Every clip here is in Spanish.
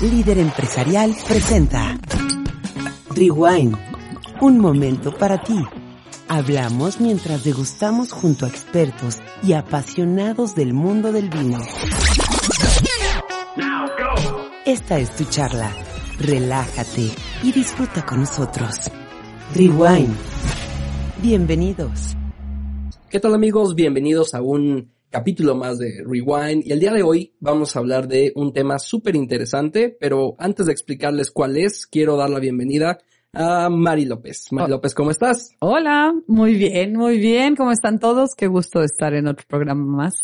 líder empresarial, presenta Rewind. Un momento para ti. Hablamos mientras degustamos junto a expertos y apasionados del mundo del vino. Esta es tu charla. Relájate y disfruta con nosotros. Rewind. Bienvenidos. ¿Qué tal amigos? Bienvenidos a un capítulo más de Rewind y el día de hoy vamos a hablar de un tema súper interesante, pero antes de explicarles cuál es, quiero dar la bienvenida a Mari López. Mari Oh. López, ¿cómo estás? Hola, muy bien, muy bien. ¿Cómo están todos? Qué gusto estar en otro programa más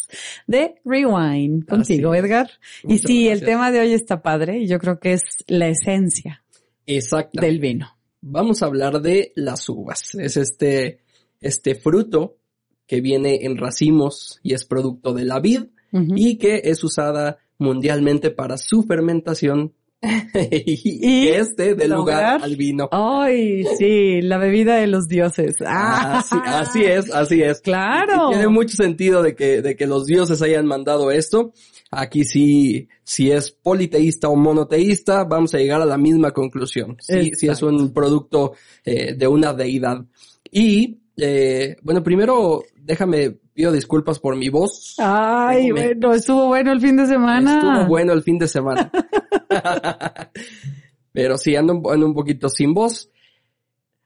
de Rewind contigo. Edgar. Y sí, el tema de hoy está padre y yo creo que es la esencia Exacto. del vino. Vamos a hablar de las uvas. Es este, este fruto que viene en racimos y es producto de la vid y que es usada mundialmente para su fermentación y, este de lugar al vino. Ay, sí, la bebida de los dioses. Ah, Así, así es, así es. Claro. Y Tiene mucho sentido de que, de que los dioses hayan mandado esto. Aquí sí, si es politeísta o monoteísta, vamos a llegar a la misma conclusión. Sí, sí es Exacto. un producto eh, de una deidad. Y, eh, bueno, primero déjame, pido disculpas por mi voz. Ay, Me- bueno, estuvo bueno el fin de semana. Estuvo bueno el fin de semana. Pero sí, ando, ando un poquito sin voz.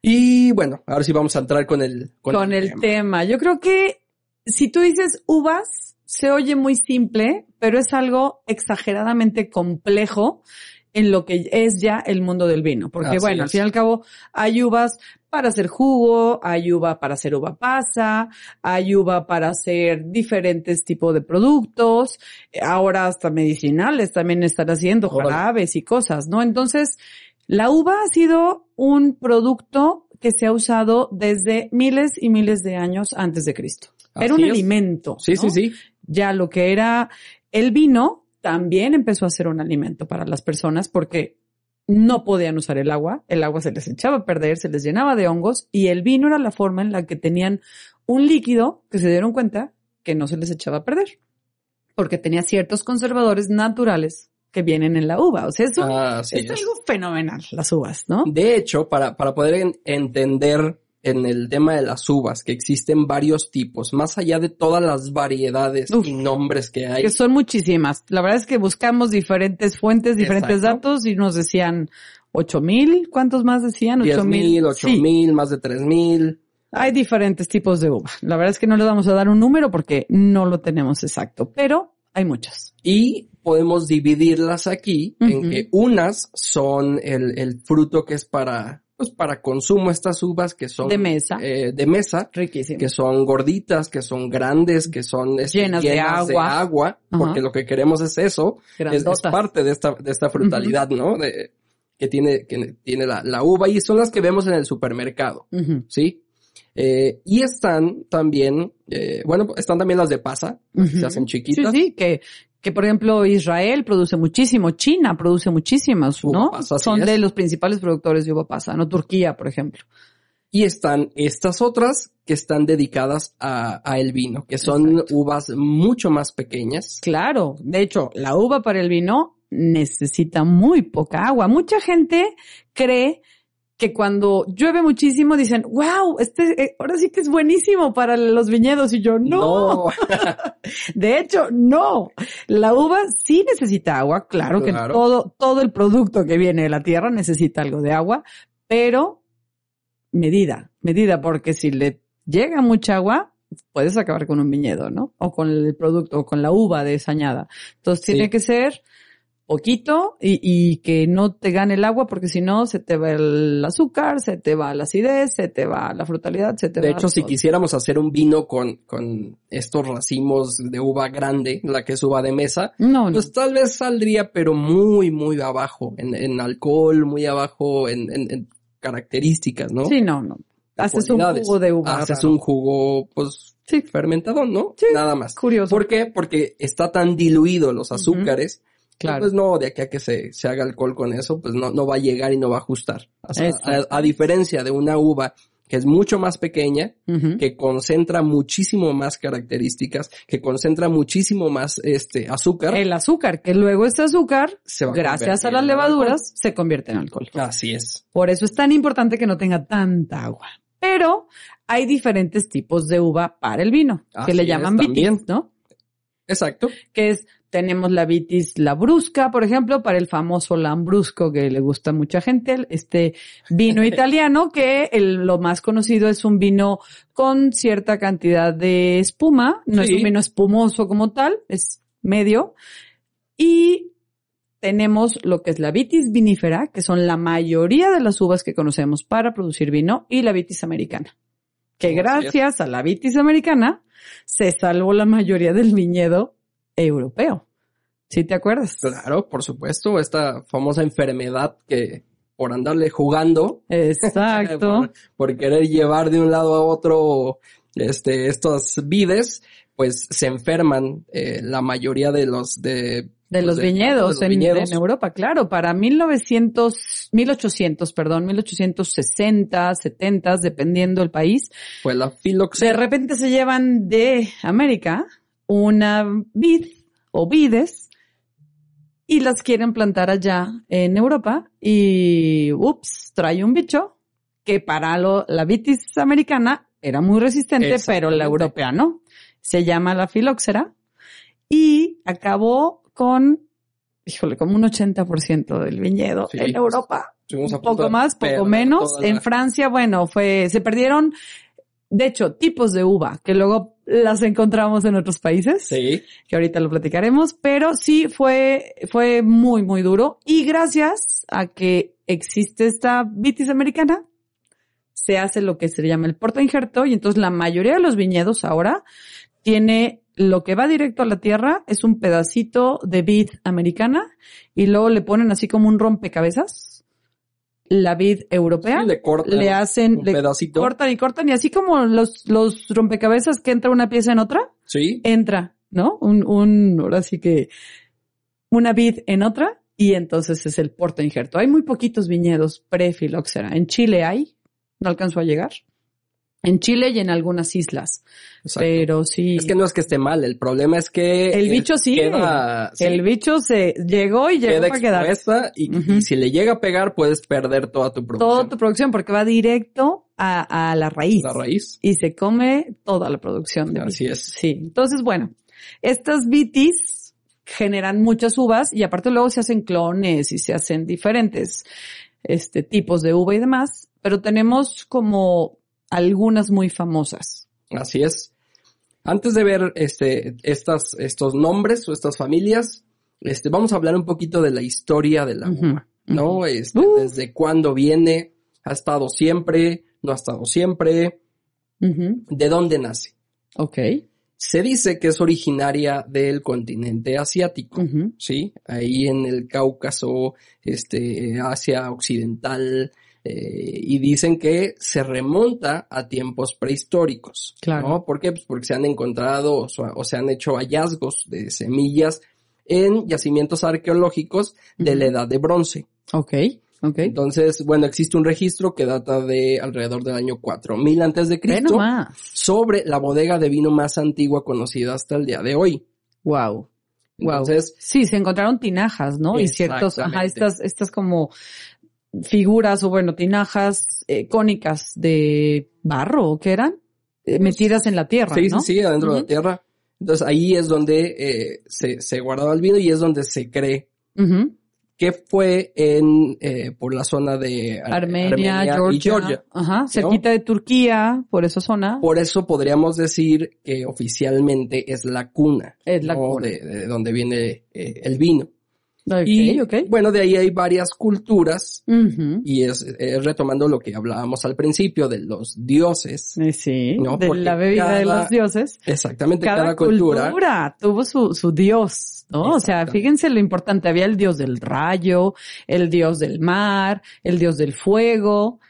Y bueno, ahora sí vamos a entrar con el, con, el tema. tema. Yo creo que si tú dices uvas, se oye muy simple, pero es algo exageradamente complejo en lo que es ya el mundo del vino. Porque Así bueno, al fin y al cabo, hay uvas para hacer jugo, hay uva para hacer uva pasa, hay uva para hacer diferentes tipos de productos, ahora hasta medicinales también están haciendo jarabes y cosas, ¿no? Entonces, la uva ha sido un producto que se ha usado desde miles y miles de años antes de Cristo. Era un es. alimento. Sí, ¿no? sí, sí. Ya lo que era el vino también empezó a ser un alimento para las personas porque no podían usar el agua, el agua se les echaba a perder, se les llenaba de hongos y el vino era la forma en la que tenían un líquido que se dieron cuenta que no se les echaba a perder porque tenía ciertos conservadores naturales que vienen en la uva. O sea, es, un- Así es es. algo fenomenal, las uvas, ¿no? De hecho, para, para poder en- entender en el tema de las uvas, que existen varios tipos, más allá de todas las variedades Uf. y nombres que hay. Que son muchísimas. La verdad es que buscamos diferentes fuentes, diferentes Exacto. datos y nos decían ocho mil. ¿Cuántos más decían? Ocho mil, ocho mil, más de tres mil. hay diferentes tipos de uva. La verdad es que no le vamos a dar un número porque no lo tenemos exacto, pero hay muchas. Y podemos dividirlas aquí en que unas son el, el fruto que es para, pues para consumo, estas uvas que son De mesa. eh, de mesa, Riquísimo. que son gorditas, que son grandes, que son este, Llenas de agua. porque lo que queremos es eso, es, es parte de esta, de esta frutalidad, ¿no? De, que tiene, que tiene la, la uva y son las que vemos en el supermercado, ¿sí? Eh, y están también, eh, bueno, están también las de pasa, se hacen Sí, chiquitas. sí, que, que por ejemplo Israel produce muchísimo, China produce muchísimas, Uva ¿no? pasa, así Son es. de los principales productores de uva pasa, ¿no? Turquía, por ejemplo. Y están estas otras que están dedicadas a, a el vino, que son Exacto. uvas mucho más pequeñas. Claro, de hecho, la uva para el vino necesita muy poca agua. Mucha gente cree que cuando llueve muchísimo dicen, wow, este eh, ahora sí que es buenísimo para los viñedos y yo no. De hecho, no. La uva sí necesita agua, claro, Claro. que todo todo el producto que viene de la tierra necesita algo de agua, pero medida, medida porque si le llega mucha agua puedes acabar con un viñedo, ¿no? O con el producto, o con la uva desañada. Entonces Sí. tiene que ser poquito y, y que no te gane el agua porque si no se te va el azúcar, se te va la acidez, se te va la frutalidad, se te De va hecho, si quisiéramos hacer un vino con, con estos racimos de uva grande, la que es uva de mesa, No, no. pues tal vez saldría, pero muy, muy abajo en, en alcohol, muy abajo en, en- en características, ¿no? Sí, no, no. Haces un jugo de uva. Haces raro. un jugo, pues, Sí. fermentado, ¿no? Sí. Nada más. Curioso. ¿Por qué? Porque está tan diluido los azúcares. Claro. Pues no, de aquí a que se, se haga alcohol con eso, pues no, no va a llegar y no va a ajustar. O sea, a, diferencia de una uva que es mucho más pequeña, que concentra muchísimo más características, que concentra muchísimo más este azúcar. El azúcar, que luego este azúcar, se va a gracias a las levaduras, se convierte en alcohol. Así es. Por eso es tan importante que no tenga tanta agua. Pero hay diferentes tipos de uva para el vino, Así que le llaman vitis, ¿no? Exacto. Que es, tenemos la vitis labrusca, por ejemplo, para el famoso lambrusco que le gusta a mucha gente, este vino italiano que el- lo más conocido es un vino con cierta cantidad de espuma, no es un vino espumoso como tal, es medio. Y tenemos lo que es la vitis vinífera, que son la mayoría de las uvas que conocemos para producir vino, y la vitis americana. Que gracias a la vitis americana se salvó la mayoría del viñedo europeo. ¿Sí te acuerdas? Claro, por supuesto, esta famosa enfermedad que por andarle jugando, Exacto. por, por querer llevar de un lado a otro este, estos vides, pues se enferman eh, la mayoría de los de, De los de- viñedos, de los en, viñedos. en Europa, claro. Para 1900, 1800, perdón, 1860, 70, dependiendo el país, pues la de filoxera. repente se llevan de América una vid o vides y las quieren plantar allá en Europa y, ups, trae un bicho que para lo- la vitis americana era muy resistente, pero la europea no. Se llama la filoxera y acabó con, híjole, como un 80% del viñedo Sí. en Europa un poco más, poco menos. la- En Francia, bueno, fue, se perdieron, de hecho, tipos de uva que luego las encontramos en otros países, Sí, que ahorita lo platicaremos, pero sí fue, fue muy, muy duro. Y gracias a que existe esta vitis americana, se hace lo que se llama el porta injerto y entonces la mayoría de los viñedos ahora tiene lo que va directo a la tierra es un pedacito de vid americana y luego le ponen así como un rompecabezas la vid europea sí, le cortan le hacen un le pedacito. cortan y cortan y así como los los rompecabezas que entra una pieza en otra Sí, entra no un un ahora sí que una vid en otra y entonces es el porta injerto. Hay muy poquitos viñedos pre-filoxera en Chile hay no alcanzó a llegar en Chile y en algunas islas exacto. pero sí Es que no es que esté mal, el problema es que El eh, bicho queda- sí, el bicho se llegó y llegó queda para quedar y, Ujú. y si le llega a pegar puedes perder toda tu producción. toda tu producción porque va directo a, a la raíz. la raíz. y se come toda la producción de Así es. Sí. Entonces, bueno, estas vitis generan muchas uvas y aparte luego se hacen clones y se hacen diferentes este tipos de uva y demás, pero tenemos como algunas muy famosas. Así es. Antes de ver este, estas, estos nombres o estas familias, este, vamos a hablar un poquito de la historia de la Ujú, uva, ¿no? Este, Uh. desde cuándo viene, ha estado siempre, no ha estado siempre, de dónde nace. Ok. Se dice que es originaria del continente asiático. ¿sí? Ahí en el Cáucaso, este, Asia Occidental, eh, y dicen que se remonta a tiempos prehistóricos. Claro. ¿no? ¿Por qué? Pues porque se han encontrado o, se- o se han hecho hallazgos de semillas en yacimientos arqueológicos de la edad de bronce. Ok. Ok. Entonces, bueno, existe un registro que data de alrededor del año 4000 antes de Cristo sobre la bodega de vino más antigua conocida hasta el día de hoy. Wow. Wow. Sí, se encontraron tinajas, ¿no? Y ciertos, ajá, estas, estas como figuras o bueno, tinajas eh, cónicas de barro, ¿o qué eran? Eh, metidas en la tierra, Sí, ¿no? sí, sí, adentro de la tierra. Entonces ahí es donde eh, se, se guardaba el vino y es donde se cree Ujú. que fue en eh, por la zona de Ar- Armenia, y Georgia, Georgia. Ajá, cerquita de Turquía, por esa zona. Por eso podríamos decir que oficialmente es la cuna, Es la ¿no? cuna. De, de donde viene eh, el vino. Y bueno, de ahí hay varias culturas y es, es retomando lo que hablábamos al principio de los dioses. Eh, Sí, No, de porque la bebida de los dioses. Exactamente, Cada, cada, cultura, cultura. tuvo su, su dios, ¿no? O sea, fíjense lo importante. Había el dios del rayo, el dios del mar, el dios del fuego.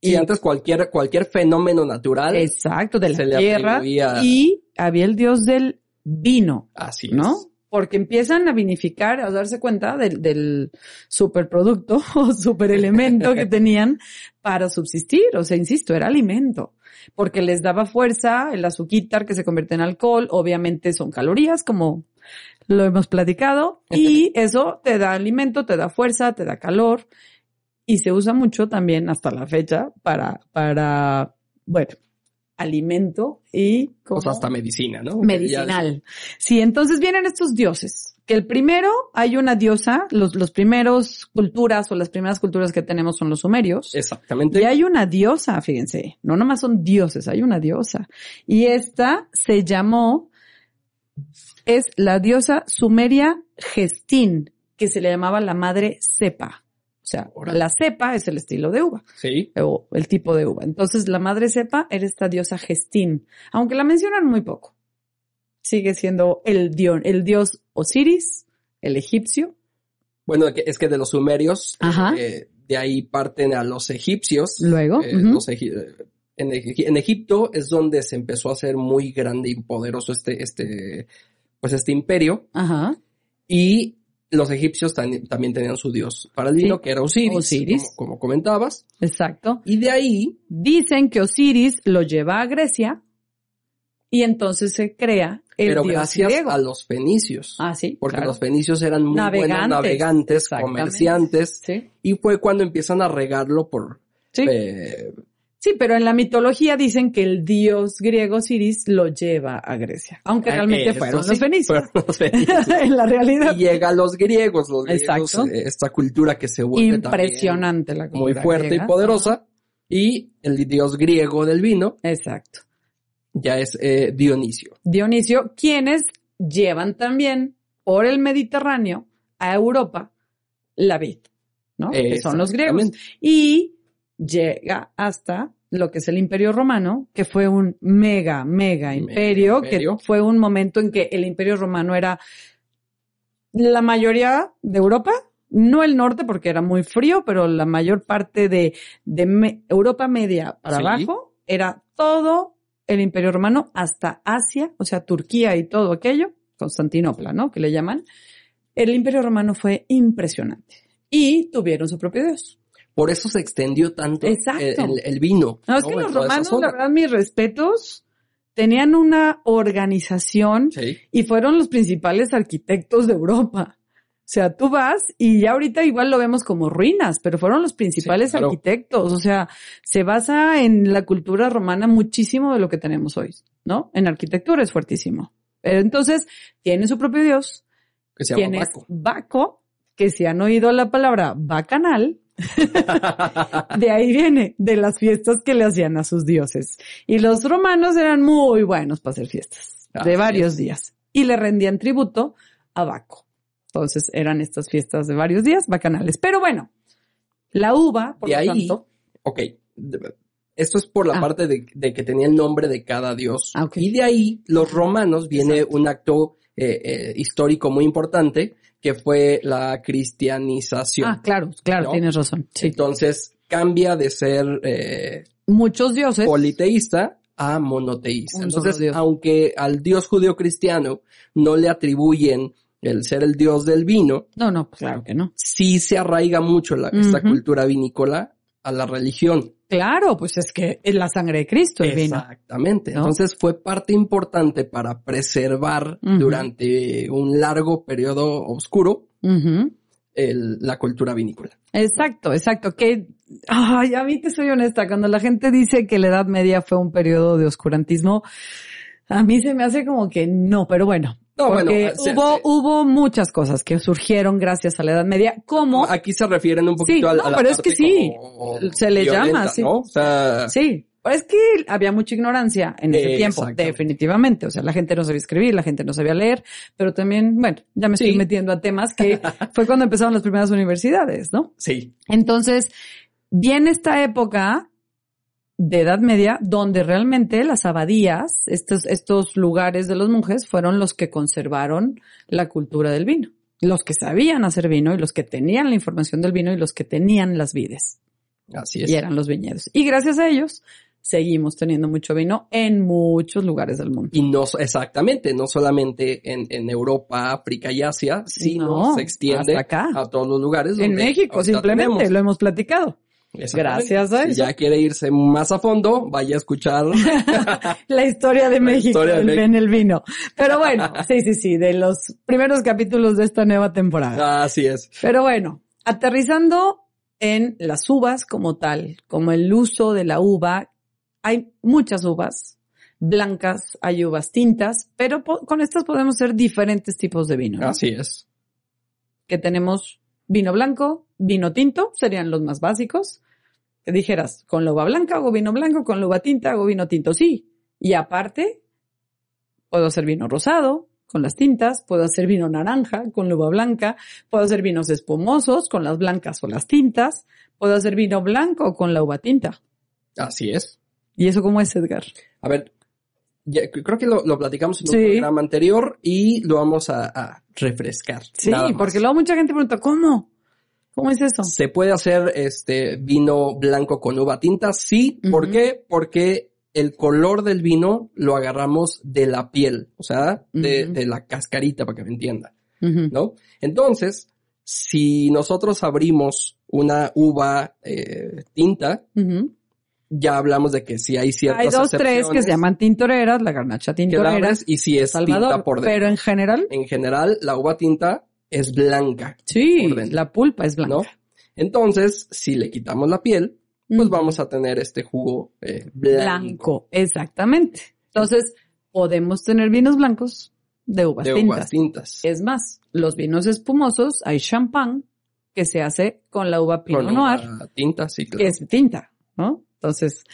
Y antes cualquier, cualquier fenómeno natural, Exacto, de la tierra. Y había el dios del vino, así ¿no? es. Porque empiezan a vinificar, a darse cuenta del, del superproducto o superelemento que tenían para subsistir. O sea, insisto, era alimento. Porque les daba fuerza, el azuquitar que se convierte en alcohol, obviamente son calorías, como lo hemos platicado, y eso te da alimento, te da fuerza, te da calor, y se usa mucho también hasta la fecha para, para, bueno, alimento y como pues hasta medicina, ¿no? Medicinal. Sí, entonces vienen estos dioses. Que el primero hay una diosa, los, los primeros culturas o las primeras culturas que tenemos son los sumerios. Exactamente. Y hay una diosa, fíjense, no nomás son dioses, hay una diosa. Y esta se llamó, es la diosa sumeria Gestín, que se le llamaba la madre Sepa. O sea, la cepa es el estilo de uva. Sí. O el tipo de uva. Entonces, la madre cepa era esta diosa Gestín, aunque la mencionan muy poco. Sigue siendo el, dios, el dios Osiris, el egipcio. Bueno, es que de los sumerios, eh, de ahí parten a los egipcios. Luego. Eh, eh, en, en, Egipto es donde se empezó a hacer muy grande y poderoso este, este, pues este imperio. Ajá. Y los egipcios también tenían su dios paradino, que era Osiris, Como, comentabas. Exacto. Y de ahí dicen que Osiris lo lleva a Grecia y entonces se crea el Pero dios gracias griego. a los fenicios. Ah, sí. Porque los fenicios eran muy navegantes, buenos navegantes, comerciantes. Sí. Y fue cuando empiezan a regarlo por... Sí. Eh, Sí, pero en la mitología dicen que el dios griego Osiris lo lleva a Grecia, aunque realmente fueron, los fenicios. fueron los fenicios. en la realidad. Y llega a los griegos, los griegos, Exacto. eh, esta cultura que se vuelve Impresionante la también muy cultura fuerte griega. y poderosa. Y el dios griego del vino Exacto. ya es eh, Dionisio. Dionisio, quienes llevan también por el Mediterráneo a Europa la vid, ¿no? Que son los griegos. Y llega hasta lo que es el Imperio Romano, que fue un mega, mega imperio, imperio. que fue un momento en que el Imperio Romano era la mayoría de Europa, no el norte porque era muy frío, pero la mayor parte de, de me- Europa media para Sí. abajo era todo el Imperio Romano hasta Asia, o sea, Turquía y todo aquello, Constantinopla, ¿no? Que le llaman. El Imperio Romano fue impresionante. Y tuvieron su propio dios. Por eso se extendió tanto el, vino. No, es ¿no? que En los romanos, la verdad, mis respetos, tenían una organización Sí. y fueron los principales arquitectos de Europa. O sea, tú vas y ya ahorita igual lo vemos como ruinas, pero fueron los principales Sí, claro. arquitectos. O sea, se basa en la cultura romana muchísimo de lo que tenemos hoy, ¿no? En arquitectura es fuertísimo. Pero entonces, tiene su propio dios, Que se llama es Baco. Baco, que si han oído la palabra bacanal, de ahí viene, de las fiestas que le hacían a sus dioses. Y los romanos eran muy buenos para hacer fiestas, de varios días. Y le rendían tributo a Baco. Entonces eran estas fiestas de varios días, bacanales. Pero bueno, la uva, por De lo ahí- tanto, ok. Esto es por la Ah. parte de, de que tenía el nombre de cada dios. Ah. Y de ahí, los romanos, viene Exacto. un acto eh, eh, histórico muy importante, que fue la cristianización. ah, claro, claro, ¿no? tienes razón. Sí. Entonces, cambia de ser eh, Muchos dioses. politeísta a monoteísta. Un Entonces, aunque al dios judío cristiano no le atribuyen el ser el dios del vino, No, no, claro que no. sí se arraiga mucho la, esta cultura vinícola a la religión. Claro, pues es que es la sangre de Cristo el vino. Exactamente. ¿no? Entonces fue parte importante para preservar durante un largo periodo oscuro el- la cultura vinícola. Exacto, exacto. Que, ay, a mí te soy honesta, cuando la gente dice que la Edad Media fue un periodo de oscurantismo, a mí se me hace como que no, pero bueno. No, porque bueno, se- hubo, se- hubo muchas cosas que surgieron gracias a la Edad Media, como, Aquí se refieren un poquito Sí, a, no, a la pero es que sí, se le violenta, llama, sí. ¿no? O sea, sí, pero es que había mucha ignorancia en ese Eh, tiempo, definitivamente. O sea, la gente no sabía escribir, la gente no sabía leer, pero también, bueno, ya me Sí. estoy metiendo a temas que fue cuando empezaron las primeras universidades, ¿no? sí. Entonces, viene esta época de Edad Media donde realmente las abadías, estos, estos lugares de los monjes, fueron los que conservaron la cultura del vino. Los que sabían hacer vino y los que tenían la información del vino y los que tenían las vides Así es. y eran los viñedos. Y gracias a ellos seguimos teniendo mucho vino en muchos lugares del mundo. Y no, exactamente, no solamente en, en Europa, África y Asia, sino No, se extiende acá. a todos los lugares. En donde México, ahorita simplemente, tenemos. lo hemos platicado. Gracias a Si ya quiere irse más a fondo, vaya a escuchar. La historia de México historia de en- México. en el vino. Pero bueno, sí, sí, sí, de los primeros capítulos de esta nueva temporada. Así es. Pero bueno, aterrizando en las uvas como tal, como el uso de la uva, hay muchas uvas blancas, hay uvas tintas, pero con estas podemos hacer diferentes tipos de vino. ¿no? Así es. Que tenemos vino blanco, vino tinto, serían los más básicos. Que dijeras, con la uva blanca hago vino blanco, con la uva tinta hago vino tinto, sí. Y aparte, puedo hacer vino rosado con las tintas, puedo hacer vino naranja con la uva blanca, puedo hacer vinos espumosos con las blancas o las tintas, puedo hacer vino blanco con la uva tinta. Así es. ¿Y eso cómo es, Edgar? A ver, ya- creo que lo, lo platicamos en un Sí. programa anterior y lo vamos a, a refrescar. Sí, porque luego mucha gente pregunta, ¿cómo? ¿Cómo es eso? ¿Se puede hacer este vino blanco con uva tinta? Sí. ¿Por qué? Porque el color del vino lo agarramos de la piel, o sea, de, la cascarita, para que me entienda. ¿no? Entonces, si nosotros abrimos una uva eh, tinta, ya hablamos de que si hay ciertas Hay dos, tres que se llaman tintoreras, la garnacha que la tintorera, y si es Salvador, tinta por dentro. pero en general, En general, la uva tinta es blanca, sí, la pulpa es blanca. ¿no? Entonces, si le quitamos la piel, pues vamos a tener este jugo eh, blanco. blanco, exactamente. Entonces, podemos tener vinos blancos de uvas de tintas. uvas tintas. Es más, los vinos espumosos, hay champán que se hace con la uva Pinot Noir, tinta, sí, claro. que es tinta, ¿no? Entonces,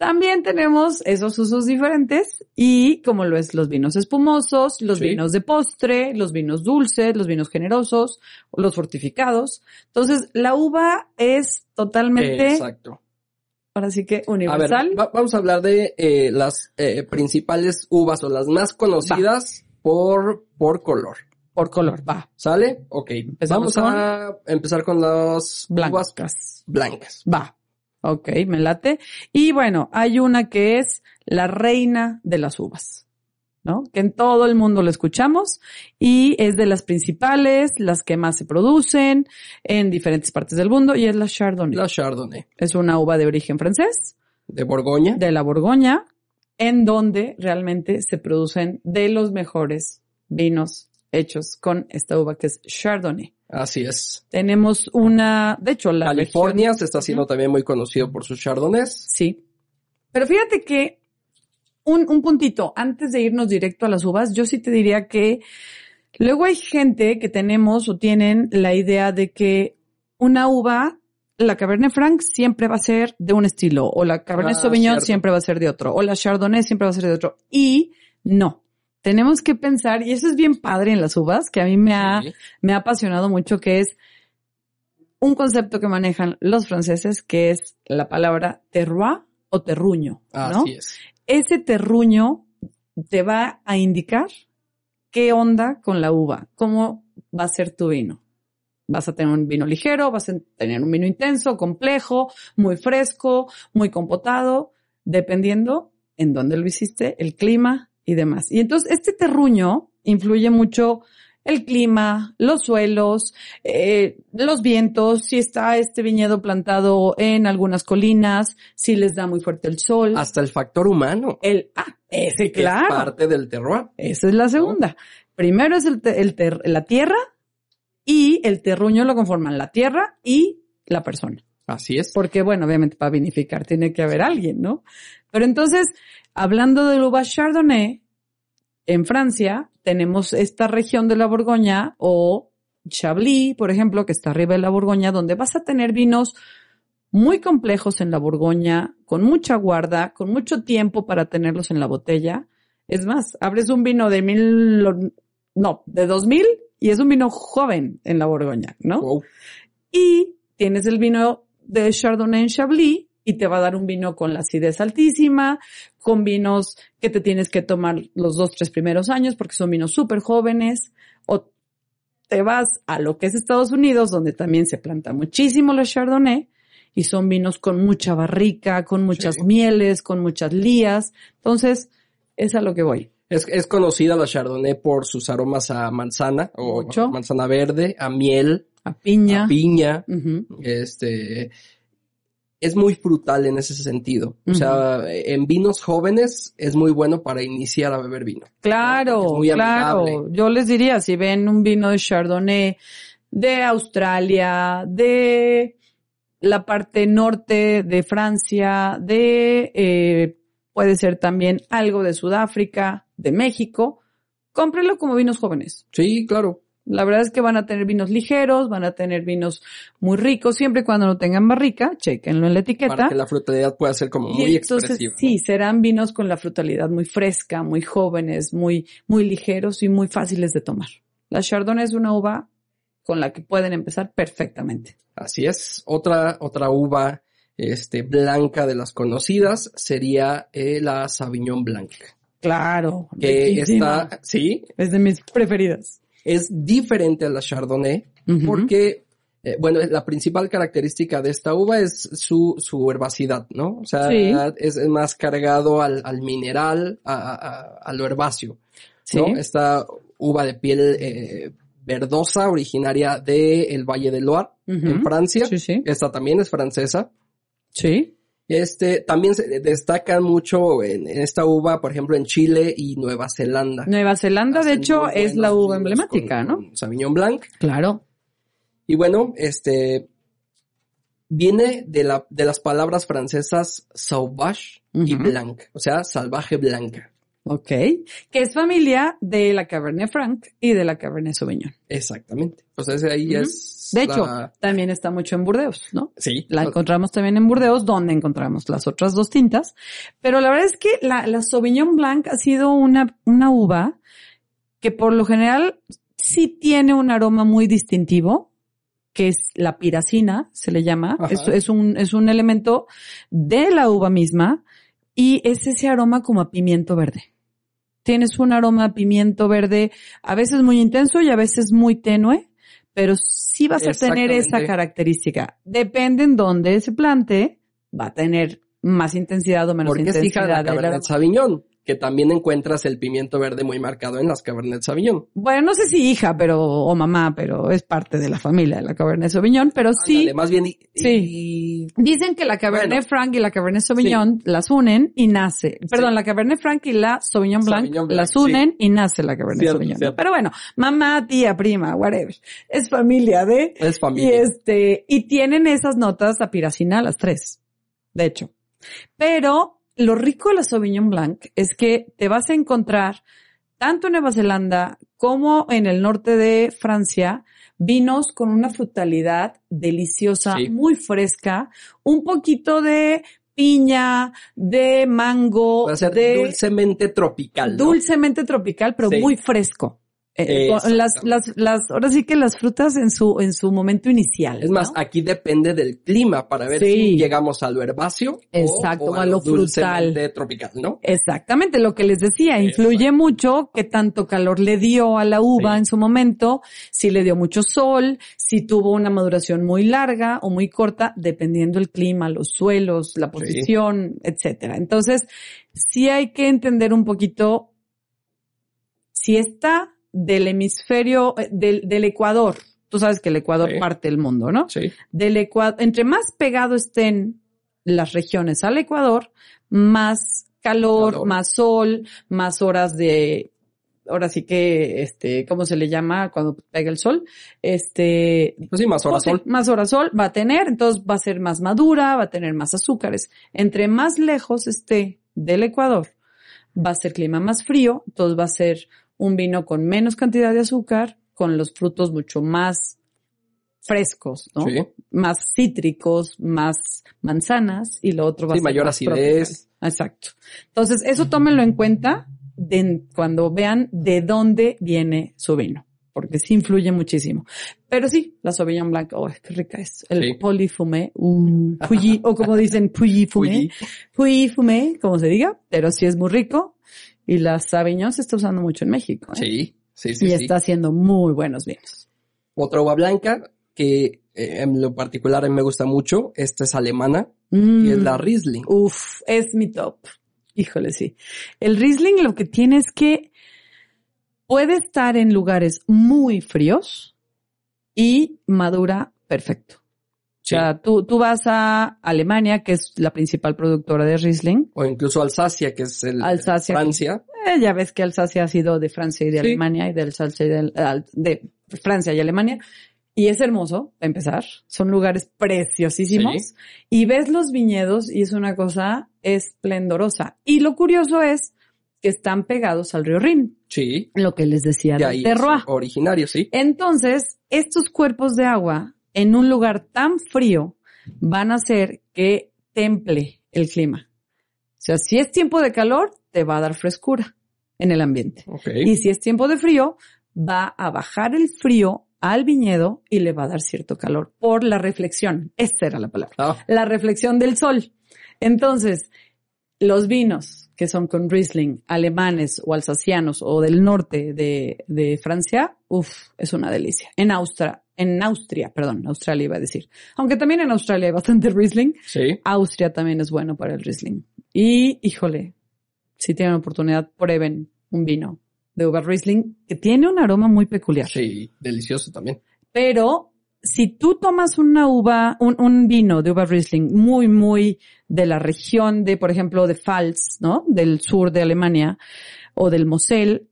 también tenemos esos usos diferentes y como lo es los vinos espumosos, los Sí. vinos de postre, los vinos dulces, los vinos generosos, los fortificados. Entonces, la uva es totalmente, Exacto. ahora sí que A ver, universal. va- vamos a hablar de eh, las eh, principales uvas o las más conocidas por, por color. por color, va. ¿Sale? Ok. Empezamos vamos a empezar con las uvas Blancas. blancas. Va. Ok, me late. Y bueno, hay una que es la reina de las uvas, ¿no? Que en todo el mundo lo escuchamos y es de las principales, las que más se producen en diferentes partes del mundo y es la Chardonnay. La Chardonnay. Es una uva de origen francés, De Borgoña. de la Borgoña, en donde realmente se producen de los mejores vinos hechos con esta uva que es Chardonnay. Así es. Tenemos una, de hecho, la California se está haciendo también muy conocido por sus chardonnays. Sí. Pero fíjate que un, un puntito, antes de irnos directo a las uvas, yo sí te diría que luego hay gente que tenemos o tienen la idea de que una uva, la Cabernet Franc siempre va a ser de un estilo, o la Cabernet Ah, Sauvignon cierto. siempre va a ser de otro, o la Chardonnay siempre va a ser de otro. Y no. Tenemos que pensar, y eso es bien padre en las uvas, que a mí me ha, Sí. me ha apasionado mucho, que es un concepto que manejan los franceses, que es la palabra terroir o terruño, ¿no? Así es. Ese terruño te va a indicar qué onda con la uva, cómo va a ser tu vino. Vas a tener un vino ligero, vas a tener un vino intenso, complejo, muy fresco, muy compotado, dependiendo en dónde lo hiciste, el clima y demás. Y entonces este terruño influye mucho el clima, los suelos, eh, los vientos, si está este viñedo plantado en algunas colinas, si les da muy fuerte el sol. Hasta el factor humano. El, ah, ese, que Es claro. parte del terroir. Esa es la segunda. Primero es el, te- el ter- la tierra y el terruño lo conforman la tierra y la persona. Así es. Porque, bueno, obviamente para vinificar tiene que haber alguien, ¿no? Pero entonces, hablando del uva Chardonnay, en Francia tenemos esta región de la Borgoña o Chablis, por ejemplo, que está arriba de la Borgoña, donde vas a tener vinos muy complejos en la Borgoña, con mucha guarda, con mucho tiempo para tenerlos en la botella. Es más, abres un vino de mil, no, de dos mil y es un vino joven en la Borgoña, ¿no? Wow. Y tienes el vino de Chardonnay en Chablis y te va a dar un vino con la acidez altísima, con vinos que te tienes que tomar los dos, tres primeros años porque son vinos súper jóvenes. O te vas a lo que es Estados Unidos, donde también se planta muchísimo la Chardonnay y son vinos con mucha barrica, con muchas Sí. mieles, con muchas lías. Entonces, es a lo que voy. Es, es conocida la Chardonnay por sus aromas a manzana o Mucho. manzana verde, a miel, A piña. a piña. Este es muy frutal en ese sentido. O sea, en vinos jóvenes es muy bueno para iniciar a beber vino. Claro, muy claro. amigable. Yo les diría, si ven un vino de Chardonnay de Australia, de la parte norte de Francia, de, eh, puede ser también algo de Sudáfrica, de México, cómprenlo como vinos jóvenes. Sí, claro. La verdad es que van a tener vinos ligeros, van a tener vinos muy ricos, siempre y cuando no tengan barrica, chequenlo en la etiqueta. Para que la frutalidad pueda ser como muy Y entonces, expresiva. sí, serán vinos con la frutalidad muy fresca, muy jóvenes, muy, muy ligeros y muy fáciles de tomar. La Chardonnay es una uva con la que pueden empezar perfectamente. Así es. Otra, otra uva, este, blanca de las conocidas sería eh, la Sauvignon Blanc. Claro. Que riquísima. está, sí, Es de mis preferidas. Es diferente a la Chardonnay porque, eh, bueno, la principal característica de esta uva es su, su herbacidad, ¿no? O sea, Sí. es, es más cargado al, al mineral, a, a- a- a lo herbáceo, ¿no? Sí. Esta uva de piel eh, verdosa, originaria del Valle del Loire, en Francia. Sí. Esta también es francesa. Sí. Este, también se destacan mucho en, en esta uva, por ejemplo, en Chile y Nueva Zelanda. Nueva Zelanda, de hecho, es la uva emblemática, con- ¿no? Sauvignon Blanc. Claro. Y bueno, este viene de la de las palabras francesas sauvage y blanc, o sea, salvaje blanca. Ok. Que es familia de la Cabernet Franc y de la Cabernet Sauvignon. Exactamente. O sea, ese ahí Ujú. es De hecho, la- también está mucho en Burdeos, ¿no? sí, La encontramos también en Burdeos, donde encontramos las otras dos tintas. Pero la verdad es que la, la Sauvignon Blanc ha sido una, una uva que por lo general sí tiene un aroma muy distintivo, que es la piracina, se le llama. Es, es un, es un elemento de la uva misma y es ese aroma como a pimiento verde. Tienes un aroma a pimiento verde, a veces muy intenso y a veces muy tenue, pero sí vas a tener esa característica. Depende en dónde se plante, va a tener más intensidad o menos porque es hija de intensidad. la Cabernet. Sauvignon, que también encuentras el pimiento verde muy marcado en las Cabernet Sauvignon. Bueno, no sé si hija, pero, o mamá, pero es parte de la familia de la Cabernet Sauvignon, pero sí. Más bien y- Sí. y- Dicen que la Cabernet Bueno. Franc y la Cabernet Sauvignon las unen y nace. Perdón, la Cabernet Franc y la Sauvignon Blanc, Sauvignon Blanc, las unen y nace la Cabernet Cierto, Sauvignon. cierto. Pero bueno, mamá, tía, prima, whatever. Es familia de... es Y familia. este, y tienen esas notas a piracina las tres. De hecho. Pero lo rico de la Sauvignon Blanc es que te vas a encontrar tanto en Nueva Zelanda como en el norte de Francia vinos con una frutalidad deliciosa, Sí. muy fresca, un poquito de piña, de mango, Va a ser de dulcemente tropical. ¿no? dulcemente tropical, pero Sí. muy fresco. Eh, con las, las, las, ahora sí que las frutas en su, en su momento inicial. Es más, aquí depende del clima para ver Sí. si llegamos a lo herbáceo Exacto, o, a lo frutal. tropical, ¿no? Exactamente, lo que les decía, influye mucho qué tanto calor le dio a la uva Sí. en su momento, si le dio mucho sol, si tuvo una maduración muy larga o muy corta, dependiendo el clima, los suelos, la posición, etcétera. Entonces, sí hay que entender un poquito si está del hemisferio, eh, del, del Ecuador. Tú sabes que el Ecuador Sí. parte el mundo, ¿no? Sí. del Ecuador, entre más pegado estén las regiones al Ecuador, más calor, Calor. más sol, más horas de, ahora sí que, este, ¿cómo se le llama cuando pega el sol? Este, Pues sí, más horas sol. más horas sol va a tener, entonces va a ser más madura, va a tener más azúcares. Entre más lejos esté del Ecuador, va a ser clima más frío, entonces va a ser un vino con menos cantidad de azúcar, con los frutos mucho más frescos, ¿no? Sí. Más cítricos, más manzanas y lo otro va Sí, a ser mayor acidez. tropical. Exacto. Entonces, eso tómenlo en cuenta de- cuando vean de dónde viene su vino, porque sí influye muchísimo. Pero sí, la Sauvignon Blanc, oh, qué rica es. El Sí. polifumé, uh, Puyi, o como dicen, Puyi fumé, Puyi fumé, como se diga, pero sí es muy rico. Y la Sauvignon se está usando mucho en México. ¿eh? Sí, sí, sí. y sí. está haciendo muy buenos vinos. Otra uva blanca que eh, en lo particular a mí me gusta mucho. Esta es alemana y es la Mm. Riesling. Uf, es mi top. Híjole, sí. El Riesling lo que tiene es que puede estar en lugares muy fríos y madura perfecto. Sí. O sea, tú, tú vas a Alemania, que es la principal productora de Riesling. O incluso Alsacia, que es el Alsacia. Francia. Eh, ya ves que Alsacia ha sido de Francia y de Sí. Alemania y de Alsacia y de, de Francia y Alemania. Y es hermoso, a empezar. Son lugares preciosísimos. Sí. Y ves los viñedos y es una cosa esplendorosa. Y lo curioso es que están pegados al río Rin, Sí. lo que les decía De del ahí terroir. es originario, sí. Entonces, estos cuerpos de agua en un lugar tan frío van a hacer que temple el clima. O sea, si es tiempo de calor, te va a dar frescura en el ambiente. Y si es tiempo de frío, va a bajar el frío al viñedo y le va a dar cierto calor por la reflexión. Esta era la palabra. Ah, La reflexión del sol. Entonces, los vinos que son con Riesling, alemanes o alsacianos o del norte de, de Francia, uff, es una delicia. En Austria, en Austria, perdón, Australia iba a decir. Aunque también en Australia hay bastante Riesling, sí. Austria también es bueno para el Riesling. Y, híjole, si tienen oportunidad, prueben un vino de uva Riesling que tiene un aroma muy peculiar. Sí, delicioso también. Pero si tú tomas una uva, un, un vino de uva Riesling muy, muy de la región de, por ejemplo, de Pfalz, ¿no? Del sur de Alemania o del Mosel,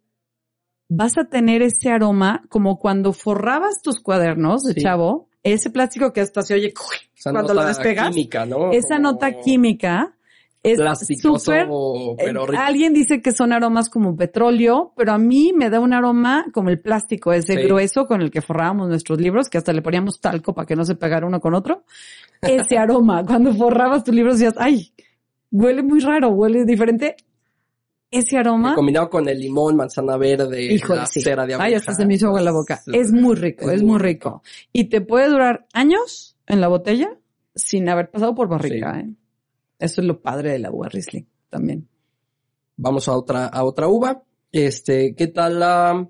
vas a tener ese aroma como cuando forrabas tus cuadernos de Sí. chavo, ese plástico que hasta se oye Esa cuando lo despegas. química, ¿no? Esa nota química es súper pero eh, rico. Alguien dice que son aromas como petróleo, pero a mí me da un aroma como el plástico ese Sí. grueso con el que forrábamos nuestros libros, que hasta le poníamos talco para que no se pegara uno con otro. Ese aroma, cuando forrabas tus libros decías, ay, huele muy raro, huele diferente. Ese aroma, Combinado con el limón, manzana verde, híjole, la sí. cera de abeja. Ay, hasta se me hizo agua en la boca. Es- muy rico, es es, muy muy rico. Y te puede durar años en la botella sin haber pasado por barrica, Sí. ¿eh? Eso es lo padre de la uva Riesling también. Vamos a otra, a otra uva. Este, ¿qué tal la,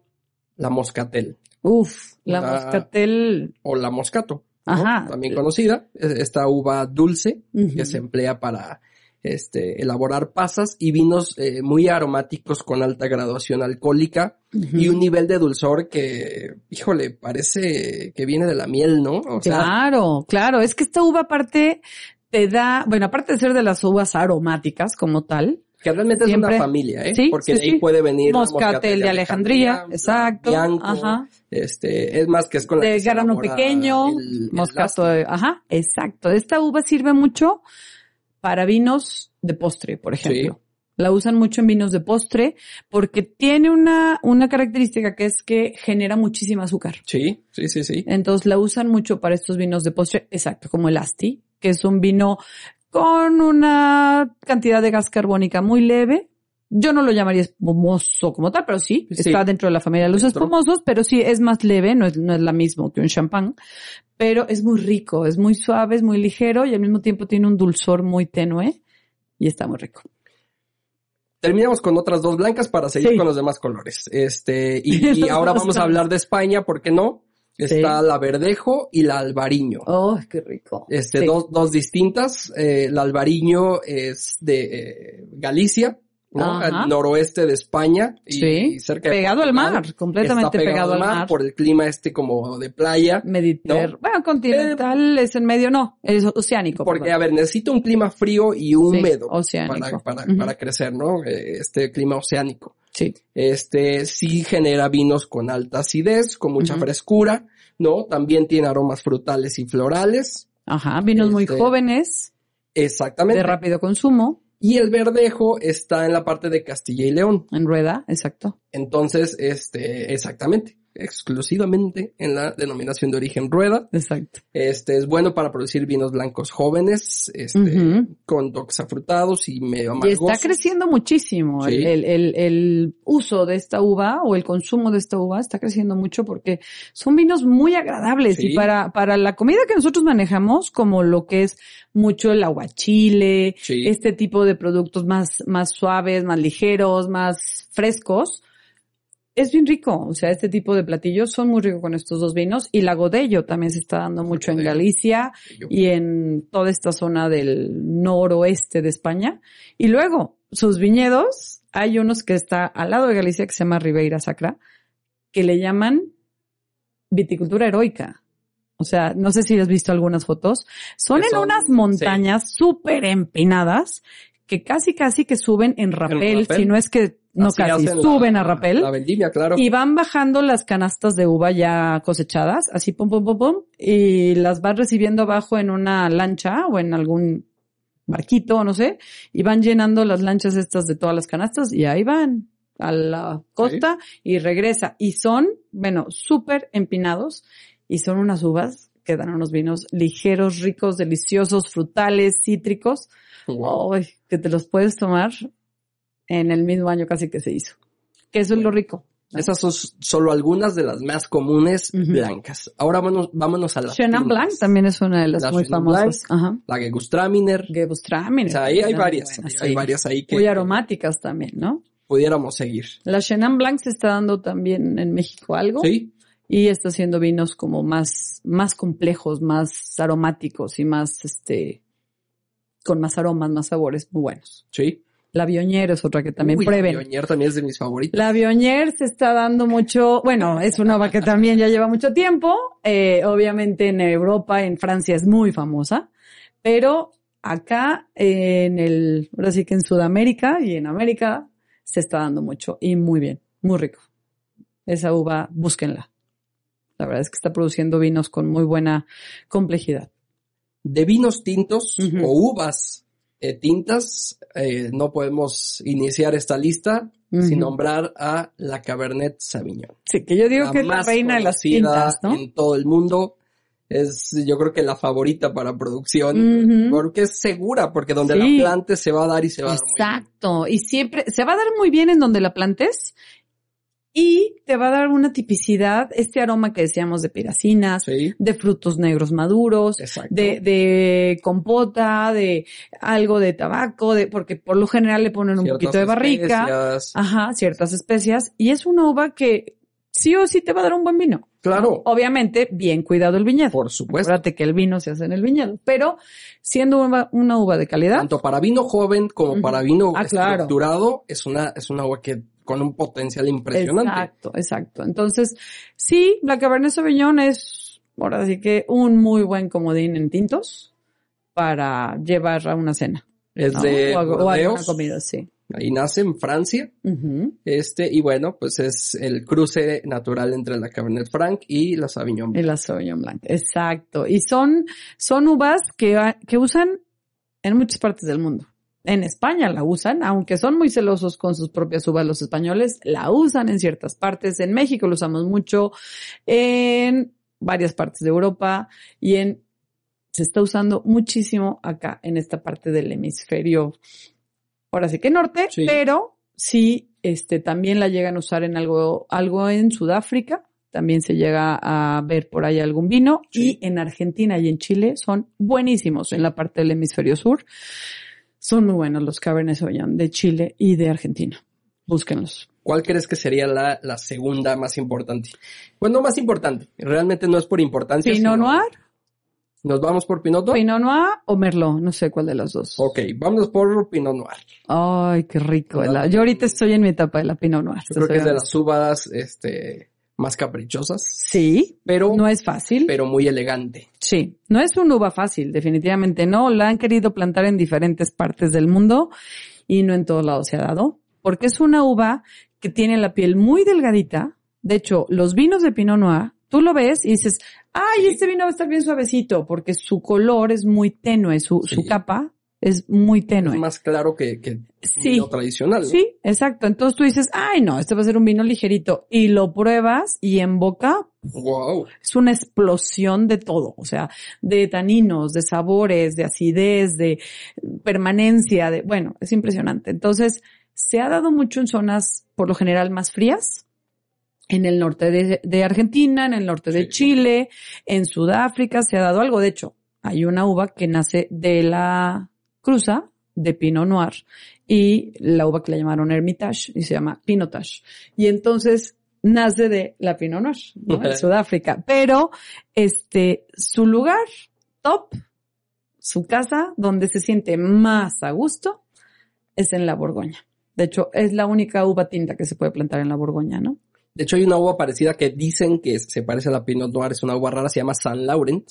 la moscatel? Uf, la La- moscatel. O la moscato. ¿no? Ajá. También conocida. Es Esta uva dulce que se emplea para este, elaborar pasas y vinos eh, muy aromáticos con alta graduación alcohólica y un nivel de dulzor que, híjole, parece que viene de la miel, ¿no? O sea, Claro, claro. Es que esta uva aparte te da, bueno, aparte de ser de las uvas aromáticas como tal, que realmente siempre- es una familia, ¿eh? Sí, Porque sí, de ahí sí. puede venir moscatel de Alejandría, exacto, Bianco, ajá, este, es más que es con la de grano pequeño, el- moscato, ajá, exacto. Esta uva sirve mucho para vinos de postre, por ejemplo. Sí. La usan mucho en vinos de postre porque tiene una, una característica que es que genera muchísima azúcar. Sí, sí, sí, sí. Entonces la usan mucho para estos vinos de postre, exacto, como el Asti, que es un vino con una cantidad de gas carbónica muy leve. Yo no lo llamaría espumoso como tal, pero sí, Sí. está dentro de la familia de los Dentro. espumosos, pero sí es más leve, no es, no es la misma que un champán, pero es muy rico, es muy suave, es muy ligero y al mismo tiempo tiene un dulzor muy tenue y está muy rico. Terminamos con otras dos blancas para seguir Sí. con los demás colores. Este, y, ahora vamos a hablar de España, ¿por qué no? Está la verdejo y la albariño. Oh, qué rico. Este, Sí. dos, dos distintas. Eh, la albariño es de eh, Galicia, ¿no? Al noroeste de España. Y Sí. cerca de Pegado al mar, completamente Está pegado, al mar. por el clima este como de playa. Mediterráneo. Bueno, continental es en medio, no, es oceánico. Porque, perdón. a ver, necesita un clima frío y húmedo oceánico. para, para, para crecer, ¿no? Eh, Este clima oceánico. Sí. Este sí genera vinos con alta acidez, con mucha frescura, ¿no? También tiene aromas frutales y florales. Ajá, vinos muy Este, jóvenes, Exactamente. de rápido consumo, Y el verdejo está en la parte de Castilla y León. en rueda, exacto. Entonces, este, exactamente, exclusivamente en la denominación de origen rueda. Exacto. Este es bueno para producir vinos blancos jóvenes, este, Ujú. con toques afrutados y medio Y amargosos. está creciendo muchísimo Sí. el, el, el- el uso de esta uva o el consumo de esta uva está creciendo mucho porque son vinos muy agradables Sí. y para, para la comida que nosotros manejamos, como lo que es mucho el aguachile, Sí. este tipo de productos más, más suaves, más ligeros, más frescos, es bien rico. O sea, este tipo de platillos son muy ricos con estos dos vinos. Y la Godello también se está dando mucho en. Galicia y en toda esta zona del noroeste de España. Y luego, sus viñedos, hay unos que está al lado de Galicia que se llama Ribeira Sacra, que le llaman viticultura heroica. O sea, no sé si has visto algunas fotos. Son en unas montañas súper empinadas que casi casi que suben en rapel, rapel. si no es que no Así casi, suben la- a rapel. La vendimia, claro. Y van bajando las canastas de uva ya cosechadas, así pum, pum, pum, pum, y las van recibiendo abajo en una lancha o en algún barquito, no sé, y van llenando las lanchas estas de todas las canastas y ahí van a la costa y regresa. Y son, bueno, súper empinados y son unas uvas que dan unos vinos ligeros, ricos, deliciosos, frutales, cítricos, Wow. Ay, que te los puedes tomar en el mismo año casi que se hizo. Que eso es lo rico. Esas son solo algunas de las más comunes blancas. Ahora vámonos, vámonos a las Chenin. Blanc también es una de las La muy Chenin famosas. Ajá. La Gewürztraminer. Gewürztraminer. O sea, ahí hay Muy varias, hay sí. varias ahí que Muy aromáticas también, ¿no? pudiéramos seguir. La Chenin Blanc se está dando también en México algo. Sí, Y está haciendo vinos como más, más complejos, más aromáticos y más, este, con más aromas, más sabores muy buenos. sí. La Viognier es otra que también Uy, prueben. La Viognier también es de mis favoritos. La Viognier se está dando mucho, bueno, es una uva que también ya lleva mucho tiempo. Eh, obviamente en Europa, en Francia es muy famosa, pero acá eh, en el, ahora sí que en Sudamérica y en América se está dando mucho y muy bien, muy rico. Esa uva, búsquenla. La verdad es que está produciendo vinos con muy buena complejidad. De vinos tintos o uvas eh, tintas, eh, no podemos iniciar esta lista sin nombrar a la Cabernet Sauvignon. Sí, que yo digo que es la reina de las tintas, ¿no? En todo el mundo. Es, yo creo que la favorita para producción. Porque es segura, porque donde Sí. la plantes se va a dar y se va a dar muy bien. Exacto. Y siempre se va a dar muy bien en donde la plantes y te va a dar una tipicidad, este aroma que decíamos de piracinas, Sí, de frutos negros maduros, de, de compota, de algo de tabaco, de, porque por lo general le ponen un Ciertas poquito de barrica, especias. ajá, ciertas especias, y es una uva que sí o sí te va a dar un buen vino. Claro, Obviamente, bien cuidado el viñedo. por supuesto. Acuérdate que el vino se hace en el viñedo, pero siendo una, una uva de calidad, Tanto para vino joven como para vino Ah, claro. estructurado, es una, es una agua que con un potencial impresionante. Exacto, exacto. Entonces, sí, la Cabernet Sauvignon es, ahora sí que un muy buen comodín en tintos para llevar a una cena. Es ¿no? de o, a, o a Burdeos, una comida, sí. ahí nace en Francia. Este, y bueno, pues es el cruce natural entre la Cabernet Franc y la Sauvignon Y la Sauvignon Blanc. Exacto. Y son, son uvas que, que usan en muchas partes del mundo. En España la usan, aunque son muy celosos con sus propias uvas los españoles, la usan en ciertas partes. En México lo usamos mucho, en varias partes de Europa y en, se está usando muchísimo acá en esta parte del hemisferio, ahora sí que norte, Sí. pero sí, este, también la llegan a usar en algo, algo en Sudáfrica. También se llega a ver por ahí algún vino Sí. y en Argentina y en Chile son buenísimos en la parte del hemisferio sur. Son muy buenos los Cabernet Sauvignon de Chile y de Argentina. Búsquenlos. ¿Cuál crees que sería la, la segunda más importante? Pues no más importante, realmente no es por importancia. Pinot sino- Noir, ¿Nos vamos por Pinot Noir? Pinot Noir o Merlot, no sé cuál de las dos. Ok, vámonos por Pinot Noir. Ay, qué rico. La- yo ahorita estoy en mi etapa de la Pinot Noir. Yo creo que es de las uvas este, más caprichosas, Sí, pero, no es fácil. pero muy elegante. Sí, no es una uva fácil, definitivamente no. La han querido plantar en diferentes partes del mundo y no en todos lados se ha dado, porque es una uva que tiene la piel muy delgadita. De hecho, los vinos de Pinot Noir, tú lo ves y dices, ay, este vino va a estar bien suavecito, porque su color es muy tenue, su, Sí. su capa es muy tenue. Es más claro que, que Sí. vino tradicional. ¿no? Sí, exacto. Entonces tú dices, ay, no, este va a ser un vino ligerito. Y lo pruebas y en boca Wow. es una explosión de todo, o sea, de taninos, de sabores, de acidez, de permanencia, de, bueno, es impresionante. Entonces, se ha dado mucho en zonas, por lo general, más frías, en el norte de, de Argentina, en el norte de. Chile, en Sudáfrica, se ha dado algo. De hecho, hay una uva que nace de la cruza de Pinot Noir y la uva que le llamaron Hermitage y se llama Pinotage. Y entonces nace de la Pinot Noir, ¿no? En Sudáfrica. Pero, este, su lugar top, su casa, donde se siente más a gusto, es en la Borgoña. De hecho, es la única uva tinta que se puede plantar en la Borgoña, ¿no? De hecho, hay una uva parecida que dicen que se parece a la Pinot Noir, es una uva rara, se llama San Laurent.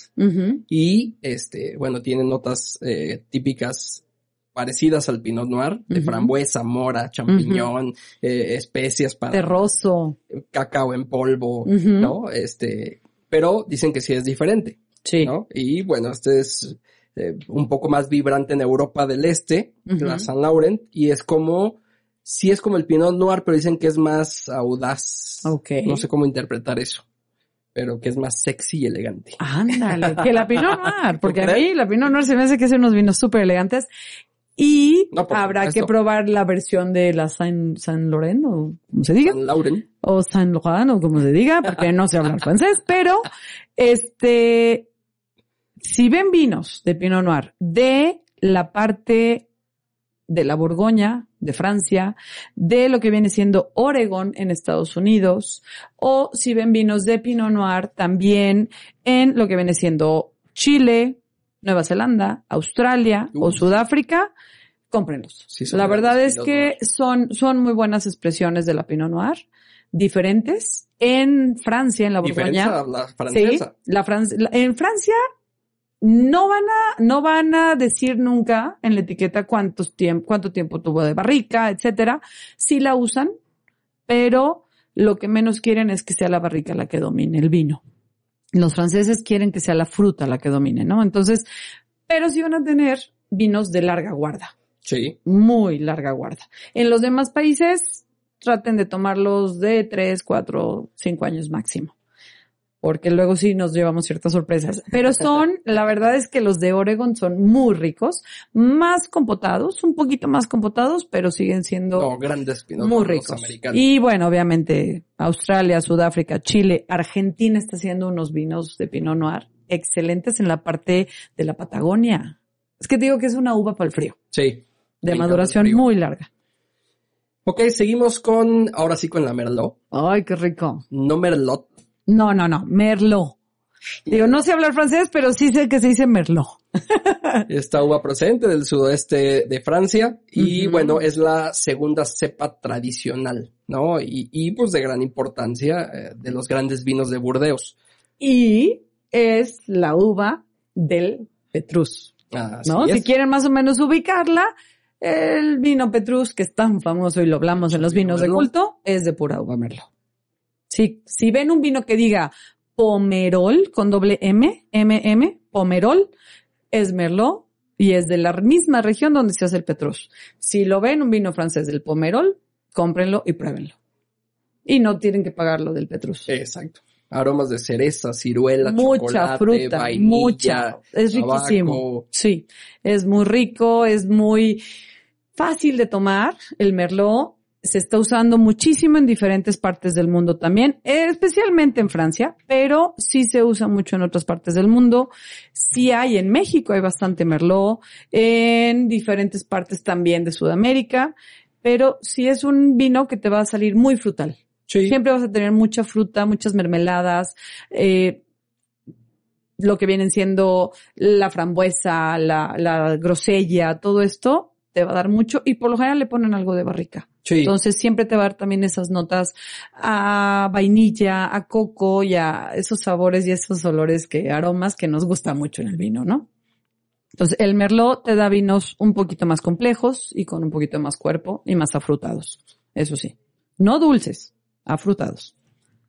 Y, este, bueno, tiene notas eh, típicas parecidas al Pinot Noir, de frambuesa, mora, champiñón, eh, especias para Terroso. cacao en polvo. ¿no? Este, pero dicen que sí es diferente, Sí. ¿no? Y bueno, este es eh, un poco más vibrante en Europa del Este, la San Laurent, y es como, sí es como el Pinot Noir, pero dicen que es más audaz. Ok. No sé cómo interpretar eso, pero que es más sexy y elegante. Ándale, que la Pinot Noir, porque a mí la Pinot Noir se me hace que hace unos vinos súper elegantes. Y No, habrá supuesto. que probar la versión de la Saint, Saint Laurent, o como se diga, San Laurent. o Saint Laurent, o como se diga, porque no sé hablar francés, pero, este, si ven vinos de Pinot Noir de la parte de la Borgoña, de Francia, de lo que viene siendo Oregon en Estados Unidos, o si ven vinos de Pinot Noir también en lo que viene siendo Chile, Nueva Zelanda, Australia o. Sudáfrica, cómprenlos. Sí, la verdad es que son, son muy buenas expresiones de la Pinot Noir, diferentes. En Francia, en la Borgoña, la Sí, francesa. la Fran- en Francia no van a, no van a decir nunca en la etiqueta cuántos tiempo, cuánto tiempo tuvo de barrica, etcétera. Sí la usan, pero lo que menos quieren es que sea la barrica la que domine el vino. Los franceses quieren que sea la fruta la que domine, ¿no? Entonces, pero sí van a tener vinos de larga guarda Sí. muy larga guarda. En los demás países traten de tomarlos de tres, cuatro, cinco años máximo. Porque luego sí nos llevamos ciertas sorpresas. Pero son, la verdad es que los de Oregon son muy ricos, más compotados, un poquito más compotados, pero siguen siendo No, grandes muy ricos. Y bueno, obviamente Australia, Sudáfrica, Chile, Argentina está haciendo unos vinos de Pinot Noir excelentes en la parte de la Patagonia. Es que te digo que es una uva para el frío Sí. de maduración muy larga. Ok, seguimos con, ahora sí con la Merlot. Ay, qué rico. No Merlot. No, no, no, Merlot. Digo, no sé hablar francés, pero sí sé que se dice Merlot. Esta uva procedente del sudoeste de Francia y bueno, es la segunda cepa tradicional, ¿no? Y, y pues de gran importancia eh, de los grandes vinos de Burdeos. Y es la uva del Petrus, Así ¿no? es. Si quieren más o menos ubicarla, el vino Petrus, que es tan famoso y lo hablamos en los Vino vinos de culto, es de pura uva Merlot. Sí, si ven un vino que diga Pomerol con doble M, MM, Pomerol, es Merlot y es de la misma región donde se hace el Petrus. Si lo ven un vino francés del Pomerol, cómprenlo y pruébenlo. Y no tienen que pagar lo del Petrus. Exacto. Aromas de cereza, ciruela, mucha chocolate, fruta, vainilla, mucha. Es riquísimo. Sí, es muy rico, es muy fácil de tomar. El Merlot se está usando muchísimo en diferentes partes del mundo también, especialmente en Francia, pero sí se usa mucho en otras partes del mundo. Sí hay en México, hay bastante Merlot, en diferentes partes también de Sudamérica, pero sí es un vino que te va a salir muy frutal. Sí. Siempre vas a tener mucha fruta, muchas mermeladas, eh, lo que vienen siendo la frambuesa, la, la grosella, todo esto te va a dar mucho y por lo general le ponen algo de barrica. Sí. Entonces siempre te va a dar también esas notas a vainilla, a coco y a esos sabores y esos olores que, aromas que nos gusta mucho en el vino, ¿no? Entonces el merlot te da vinos un poquito más complejos y con un poquito más cuerpo y más afrutados. Eso sí. No dulces, afrutados.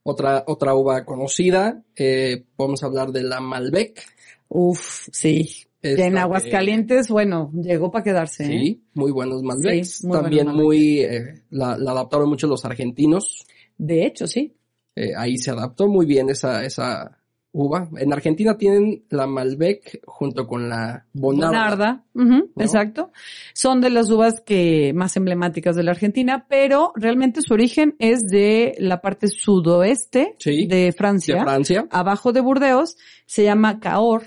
Otra, otra uva conocida, eh, podemos hablar de la Malbec. Uf, sí. Esta en Aguascalientes, bueno, llegó para quedarse. ¿eh? Sí, muy buenos Malbecs. Sí, muy También buenos muy, eh, la, la adaptaron mucho los argentinos. De hecho, sí. Eh, ahí se adaptó muy bien esa, esa uva. En Argentina tienen la Malbec junto con la Bonarda. Bonarda. ujú, Exacto. Son de las uvas que más emblemáticas de la Argentina, pero realmente su origen es de la parte sudoeste Sí, de Francia. de Francia. abajo de Burdeos, se llama Cahors,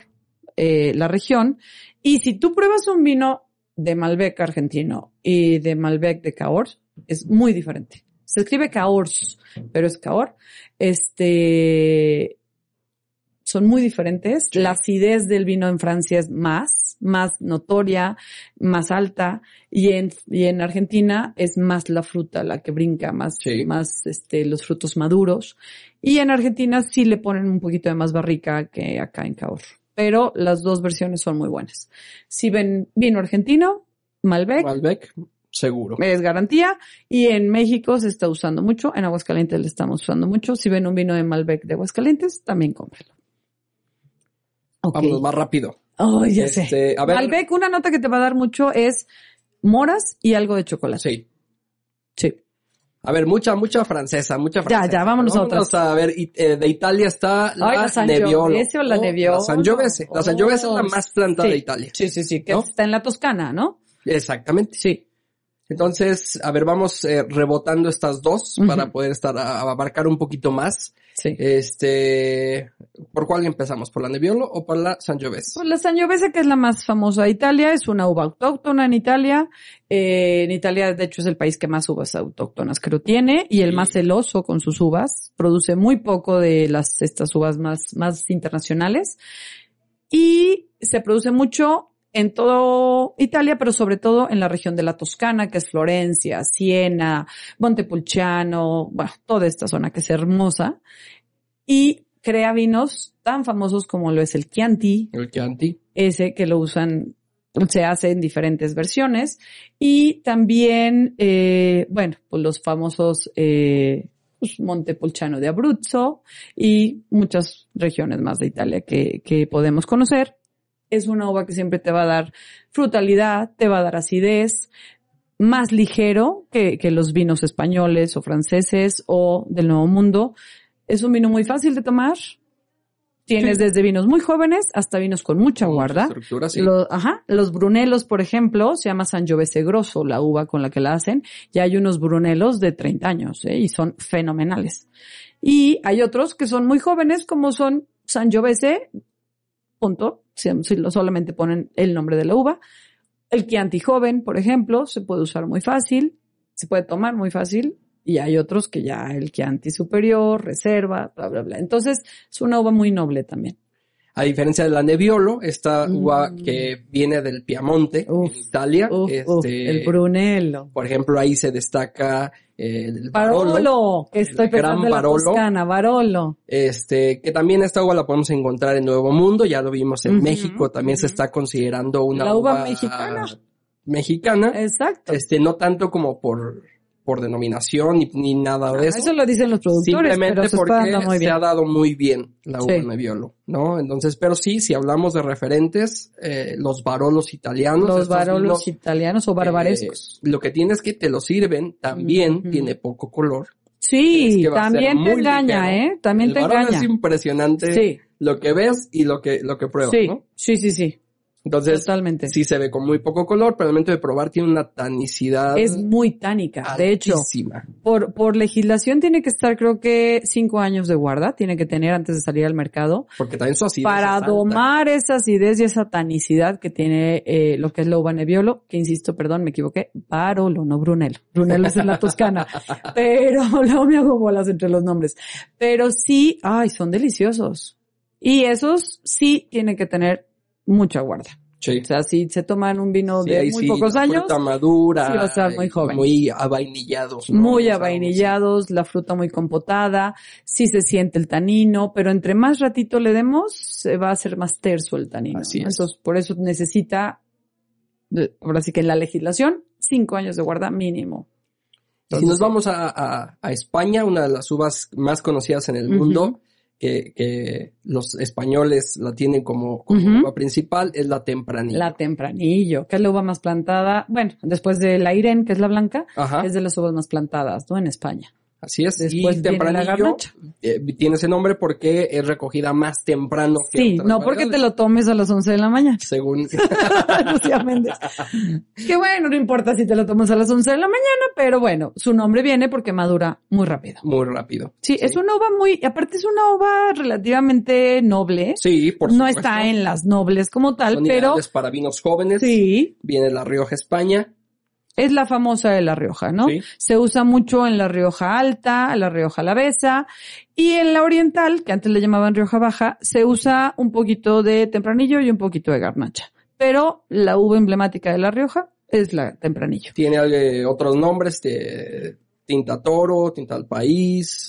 eh, la región. Y si tú pruebas un vino de Malbec argentino y de Malbec de Cahors, es muy diferente. Se escribe Cahors, pero es Cahors. Este, son muy diferentes. La acidez del vino en Francia es más, más notoria, más alta, y en, y en Argentina es más la fruta la que brinca, más, Sí. más este, los frutos maduros. Y en Argentina sí le ponen un poquito de más barrica que acá en Cahors. Pero las dos versiones son muy buenas. Si ven vino argentino, Malbec, Malbec, seguro. es garantía. Y en México se está usando mucho. En Aguascalientes le estamos usando mucho. Si ven un vino de Malbec de Aguascalientes, también cómpralo. Ok. Vámonos más rápido. Oh, ya sé. Este, a ver. Malbec, una nota que te va a dar mucho es moras y algo de chocolate. Sí. Sí. A ver, mucha, mucha francesa, mucha Ya, francesa. ya, vámonos a otras. a ver, y, eh, de Italia está la, Ay, la Nebbiolo. Sangiovese o la ¿no? Nebbiolo. La Sangiovese. La Sangiovese es la Oh, más plantada sí. de Italia. Sí, sí, sí, que ¿No? está en la Toscana, ¿no? Exactamente. Sí. Entonces, a ver, vamos eh, rebotando estas dos para poder estar a, a abarcar un poquito más. Sí. Este, ¿por cuál empezamos? ¿Por la Nebbiolo o por la Sangiovese? Pues la Sangiovese, que es la más famosa de Italia, es una uva autóctona en Italia. Eh, en Italia, de hecho, es el país que más uvas autóctonas creo tiene y el Sí. más celoso con sus uvas. Produce muy poco de las, estas uvas más, más internacionales. Y se produce mucho en todo Italia, pero sobre todo en la región de la Toscana, que es Florencia, Siena, Montepulciano, bueno, toda esta zona que es hermosa. Y crea vinos tan famosos como lo es el Chianti, El Chianti. ese que lo usan, se hace en diferentes versiones. Y también, eh, bueno, pues los famosos eh, pues Montepulciano de Abruzzo y muchas regiones más de Italia que, que podemos conocer. Es una uva que siempre te va a dar frutalidad, te va a dar acidez, más ligero que, que los vinos españoles o franceses o del Nuevo Mundo. Es un vino muy fácil de tomar. Tienes Sí. desde vinos muy jóvenes hasta vinos con mucha guarda. Sí. Ajá, los brunelos, por ejemplo, se llama Sangiovese Grosso, la uva con la que la hacen. Y hay unos brunelos de 30 años, ¿eh? y son fenomenales. Y hay otros que son muy jóvenes, como son Sangiovese, punto, si, si lo- solamente ponen el nombre de la uva. El Chianti joven, por ejemplo, se puede usar muy fácil, se puede tomar muy fácil. Y hay otros que ya el Chianti superior, reserva, bla, bla, bla. Entonces, es una uva muy noble también. A diferencia de la Nebbiolo, esta Mm. uva que viene del Piamonte, Uf, en Italia, Uf, este, uf, el Brunello. por ejemplo, ahí se destaca eh, el Barolo, Barolo, que estoy el gran pensando en la Barolo. Toscana, Barolo. este, que también esta uva la podemos encontrar en Nuevo Mundo, ya lo vimos en México, también se está considerando una La uva uva mexicana. mexicana, Exacto. este, no tanto como por, por denominación ni, ni nada de Ah, eso. Eso lo dicen los productores, Simplemente pero porque muy se ha dado muy bien la uva Sí. Nebbiolo, ¿no? Entonces, pero sí, si hablamos de referentes, eh, los barolos italianos, Los barolos vinos, italianos o barbarescos. eh, lo que tienes es que te lo sirven, también tiene poco color. sí, también te engaña, ligero. ¿eh? También El te engaña. es impresionante Sí, lo que ves y lo que, lo que pruebas, sí, ¿no? sí, sí, sí, Entonces, totalmente. sí se ve con muy poco color, pero al momento de probar tiene una tanicidad Es muy tánica. De hecho, altísima. por, por legislación tiene que estar creo que cinco años de guarda, tiene que tener antes de salir al mercado. Porque también su acidez para es domar esa acidez y esa tanicidad que tiene eh, lo que es la uva que insisto, perdón, me equivoqué, Barolo, no Brunello. Brunello es en la Toscana, pero luego me hago bolas entre los nombres. Pero sí, ay, son deliciosos. Y esos sí tienen que tener mucha guarda. Sí. O sea, si se toman un vino Sí, de muy sí, pocos la años, fruta madura, sí va a estar muy y joven. Muy avainillados. ¿no? muy avainillados, la fruta muy compotada, sí se siente el tanino, pero entre más ratito le demos, se va a hacer más terso el tanino. Así ¿no? es. Entonces, por eso necesita, ahora sí que en la legislación, cinco años de guarda mínimo. Y si nos vamos a, a- a España, una de las uvas más conocidas en el mundo, que, que los españoles la tienen como, uva principal, es la tempranilla. La tempranillo, que es la uva más plantada, bueno, después de la Irene, que es la blanca, Ajá, es de las uvas más plantadas, ¿no? En España. Así es. Después y tempranillo eh, tiene ese nombre porque es recogida más temprano que Sí, otras no porque te lo tomes a las 11 de la mañana. Según Lucía Méndez. Que bueno, no importa si te lo tomas a las 11 de la mañana, pero bueno, su nombre viene porque madura muy rápido. muy rápido. Sí, es una uva muy, aparte es una uva relativamente noble. Sí, por no supuesto. está en las nobles como tal, Son pero para vinos jóvenes. sí, Viene la Rioja España. Es la famosa de La Rioja, ¿no? Sí. Se usa mucho en la Rioja Alta, la Rioja Alavesa y en la Oriental, que antes le llamaban Rioja Baja, se usa un poquito de tempranillo y un poquito de garnacha. Pero la uva emblemática de La Rioja es la tempranillo. Tiene eh, otros nombres, de tinta toro, tinta del país.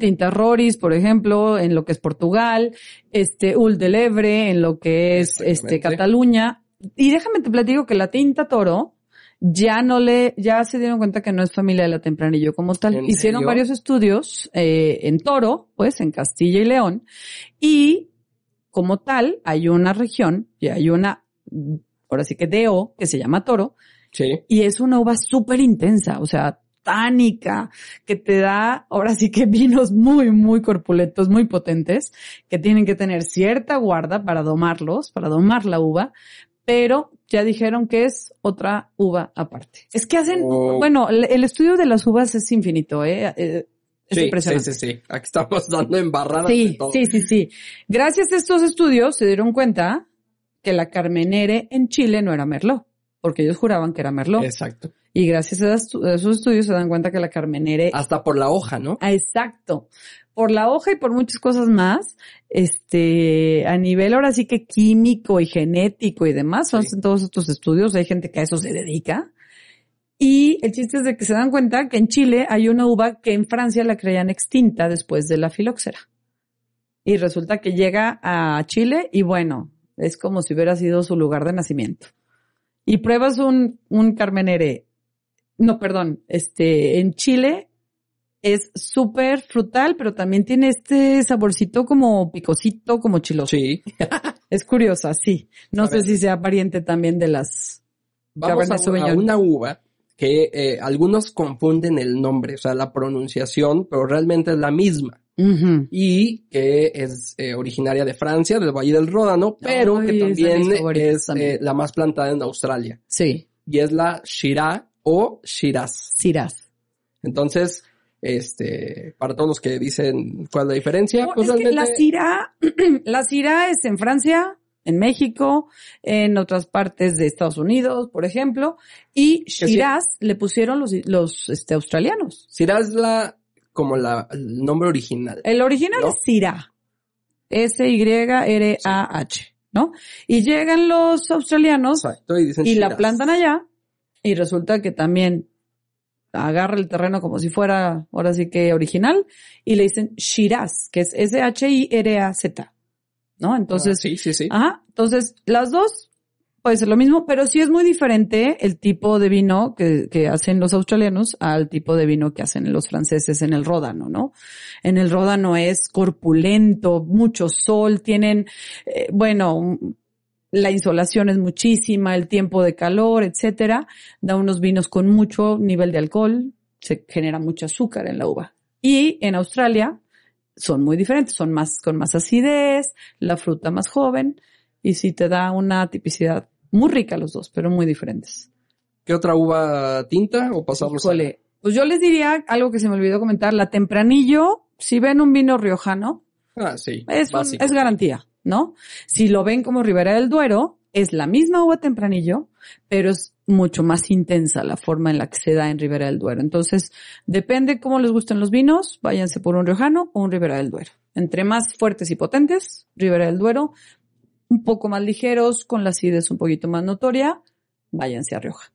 Tinta Roris, por ejemplo, en lo que es Portugal, este Ul del Ebre, en lo que es este. Cataluña. Y déjame te platico que la tinta toro ya no le, ya se dieron cuenta que no es familia de la tempranillo como tal. ¿En Hicieron serio? varios estudios eh, en Toro, pues en Castilla y León, y como tal hay una región y hay una, ahora sí que DO, que se llama Toro, Sí. y es una uva súper intensa, o sea, tánica, que te da, ahora sí que vinos muy, muy corpulentos, muy potentes, que tienen que tener cierta guarda para domarlos, para domar la uva, pero ya dijeron que es otra uva aparte. Es que hacen, Oh. bueno, el, estudio de las uvas es infinito, ¿eh? Eh, Es Sí, sí, impresionante. sí, sí. Aquí estamos dando embarradas de Sí, todo. sí, sí, sí. Gracias a estos estudios se dieron cuenta que la Carmenere en Chile no era Merlot, porque ellos juraban que era Merlot. Exacto. Y gracias a esos estudios se dan cuenta que la Carmenere... Hasta por la hoja, ¿no? Ah, exacto. Por la hoja y por muchas cosas más, este, a nivel ahora sí que químico y genético y demás, son Sí. todos estos estudios, hay gente que a eso se dedica. Y el chiste es de que se dan cuenta que en Chile hay una uva que en Francia la creían extinta después de la filoxera. Y resulta que llega a Chile y bueno, es como si hubiera sido su lugar de nacimiento. Y pruebas un, un Carmenere, no, perdón, este, en Chile es súper frutal, pero también tiene este saborcito como picosito, como chiloso. Sí. Es curiosa, sí. No A sé ver. si sea pariente también de las... Vamos a una uva que eh, algunos confunden el nombre, o sea, la pronunciación, pero realmente es la misma. Y que es eh, originaria de Francia, del Valle del Ródano, pero Ay, que también es también. eh, la más plantada en Australia. Sí, Y es la Shiraz o Shiraz. Shiraz. Entonces, este, para todos los que dicen cuál es la diferencia, No, pues es que la Syrah, la Syrah es en Francia, en México, en otras partes de Estados Unidos, por ejemplo, y sí. Shiraz le pusieron los, los este, australianos. Shiraz la, como la, el nombre original. El original ¿No? es Syrah. S-Y-R-A-H, ¿no? Y llegan los australianos Exacto, y dicen y la plantan allá y resulta que también agarra el terreno como si fuera, ahora sí que original, y le dicen Shiraz, que es S-H-I-R-A-Z, ¿no? Entonces, Ah, sí, sí, sí. Ajá. Entonces, las dos puede ser lo mismo, pero sí es muy diferente el tipo de vino que, hacen los australianos al tipo de vino que hacen los franceses en el Ródano, ¿no? En el Ródano es corpulento, mucho sol, tienen, eh, bueno, la insolación es muchísima, el tiempo de calor, etcétera. Da unos vinos con mucho nivel de alcohol, se genera mucho azúcar en la uva. Y en Australia son muy diferentes, son más, con más acidez, la fruta más joven, y sí te da una tipicidad muy rica los dos, pero muy diferentes. ¿Qué otra uva tinta o pasamos a- Híjole, pues yo les diría algo que se me olvidó comentar, la tempranillo, si ven un vino riojano, Ah, sí. es, un- es garantía, ¿no? Si lo ven como Ribera del Duero, es la misma uva tempranillo, pero es mucho más intensa la forma en la que se da en Ribera del Duero. Entonces, depende cómo les gusten los vinos, váyanse por un riojano o un Ribera del Duero. Entre más fuertes y potentes, Ribera del Duero, un poco más ligeros, con la acidez un poquito más notoria, váyanse a Rioja.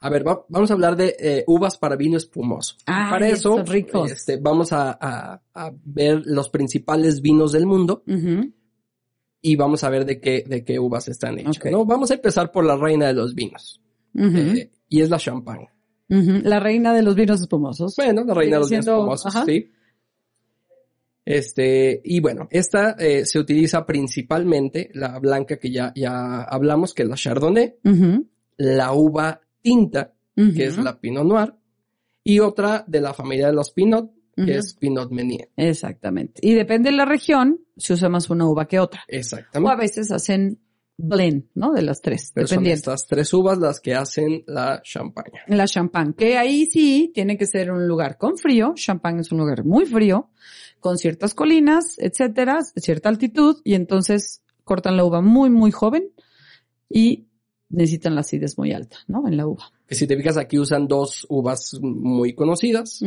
A ver, va- vamos a hablar de eh, uvas para vino espumoso. Para eso, ricos. este, vamos a, a- a ver los principales vinos del mundo y vamos a ver de qué, de qué uvas están hechas. ¿no? Vamos a empezar por la reina de los vinos. Eh, y es la champán. Ujú. La reina de los vinos espumosos. Bueno, la reina de los vinos espumosos, ajá. sí. Este, y bueno, esta eh, se utiliza principalmente, la blanca que ya, ya hablamos, que es la Chardonnay, la uva tinta, que es la Pinot Noir, y otra de la familia de los Pinot, que Ujú. es Pinot Meunier. Exactamente. Y depende de la región, se usa más una uva que otra. O a Exactamente. veces hacen blend, ¿no? De las tres, Pero son dependiendo. estas tres uvas las que hacen la champaña. La champán, que ahí sí tiene que ser un lugar con frío. Champán es un lugar muy frío, con ciertas colinas, etcétera, cierta altitud, y entonces cortan la uva muy, muy joven y necesitan la acidez muy alta, ¿no? En la uva. Que si te fijas aquí usan dos uvas muy conocidas.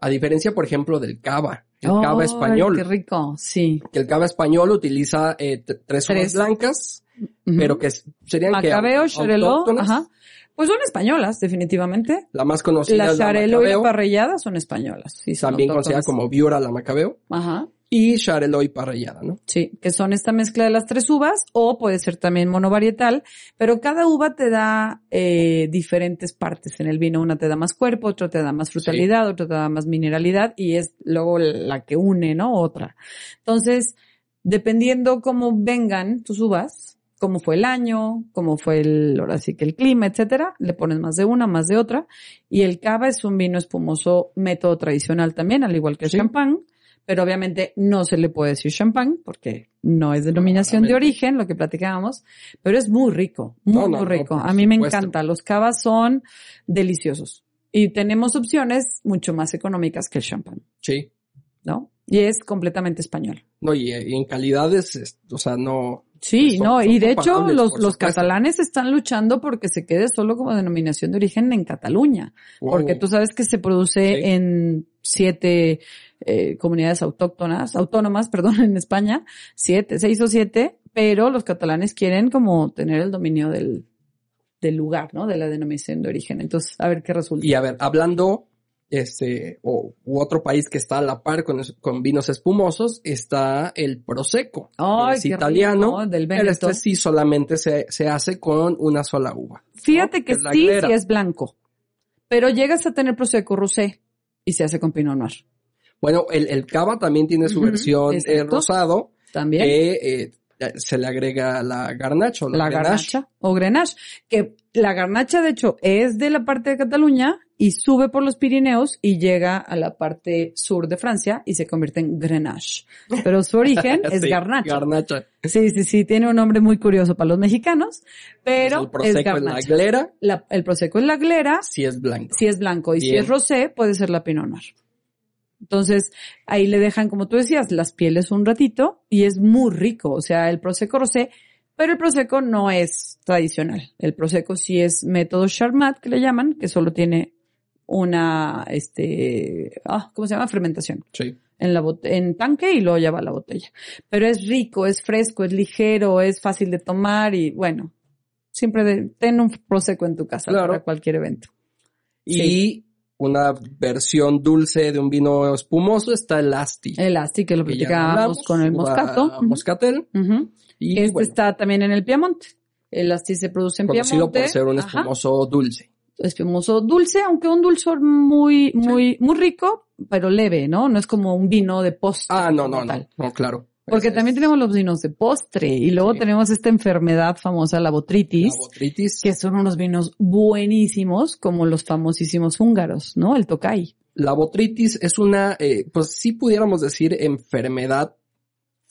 A diferencia, por ejemplo, del cava. El ¡Ay, cava español. Qué rico, sí. Que el cava español utiliza eh, tres uvas blancas, Ujú. pero que serían que Macabeo, autóctonas. ajá. Pues son españolas, definitivamente. La más conocida La es la Charelo y la Macabeo, Parrillada son españolas. Sí, son también conocida como Viura la Macabeo, Ajá. y Charelot y Parrillada, ¿no? Sí, que son esta mezcla de las tres uvas o puede ser también monovarietal, pero cada uva te da eh, diferentes partes en el vino. Una te da más cuerpo, otra te da más frutalidad, otra te da más mineralidad y es luego la que une, ¿no? Otra. Entonces, dependiendo cómo vengan tus uvas, cómo fue el año, cómo fue el, ahora sí que el clima, etcétera, le pones más de una, más de otra. Y el cava es un vino espumoso método tradicional también, al igual que el Sí. champán pero obviamente no se le puede decir champán porque no es denominación de origen, lo que platicábamos, pero es muy rico, muy, No, no, muy no, rico. A mí me encanta, los cavas son deliciosos y tenemos opciones mucho más económicas que el champán, Sí. ¿no? Y es completamente español. No, y, y en calidades, es- o sea, no. Sí, Son- no, son y de hecho los, los catalanes están luchando porque se quede solo como denominación de origen en Cataluña. Porque tú sabes que se produce Sí. en siete eh, comunidades autóctonas, autónomas, perdón, en España, siete, seis o siete, pero los catalanes quieren como tener el dominio del, del lugar, ¿no? De la denominación de origen. Entonces, a ver qué resulta. Y a ver, hablando, este, o u otro país que está a la par con, con vinos espumosos, está el Prosecco. Ay, es italiano, rico, del pero Veneto. este sí solamente se, se hace con una sola uva. Fíjate ¿no? que sí, sí es blanco, pero llegas a tener prosecco rosé y se hace con pinot noir. Bueno, el, el cava también tiene su versión eh, rosado, También. que eh, se le agrega la garnacha o la, la garnacha o grenache, que la garnacha de hecho es de la parte de Cataluña y sube por los Pirineos y llega a la parte sur de Francia y se convierte en grenache. Pero su origen es Sí, garnacha. Garnacha. Sí, sí, sí, tiene un nombre muy curioso para los mexicanos, pero el es prosecco es la garnacha. glera, La- el prosecco es la glera, sí es blanco. si es blanco y si Bien. es rosé puede ser la pinot noir. Entonces, ahí le dejan, como tú decías, las pieles un ratito y es muy rico. O sea, el prosecco rosé, pero el prosecco no es tradicional. El prosecco sí es método Charmat, que le llaman, que solo tiene una, este, ah, ¿cómo se llama? Fermentación. Sí. En la en tanque y luego ya va a la botella. Pero es rico, es fresco, es ligero, es fácil de tomar y bueno, siempre de- ten un prosecco en tu casa Claro. para cualquier evento. Y una versión dulce de un vino espumoso está el Asti. El asti que lo platicábamos con el moscato. Moscatel. Ujú. Y Este bueno, está también en el Piemonte. El asti se produce en conocido Piemonte. por ser un Ajá. espumoso dulce. Espumoso dulce, aunque un dulzor muy, muy, muy rico, pero leve, ¿no? No es como un vino de postre. Ah, no, no, no, no, claro. Porque también tenemos los vinos de postre y luego Sí. tenemos esta enfermedad famosa, la botritis, la botritis. que son unos vinos buenísimos, como los famosísimos húngaros, ¿no? El Tokai. La botritis es una, eh, pues sí pudiéramos decir enfermedad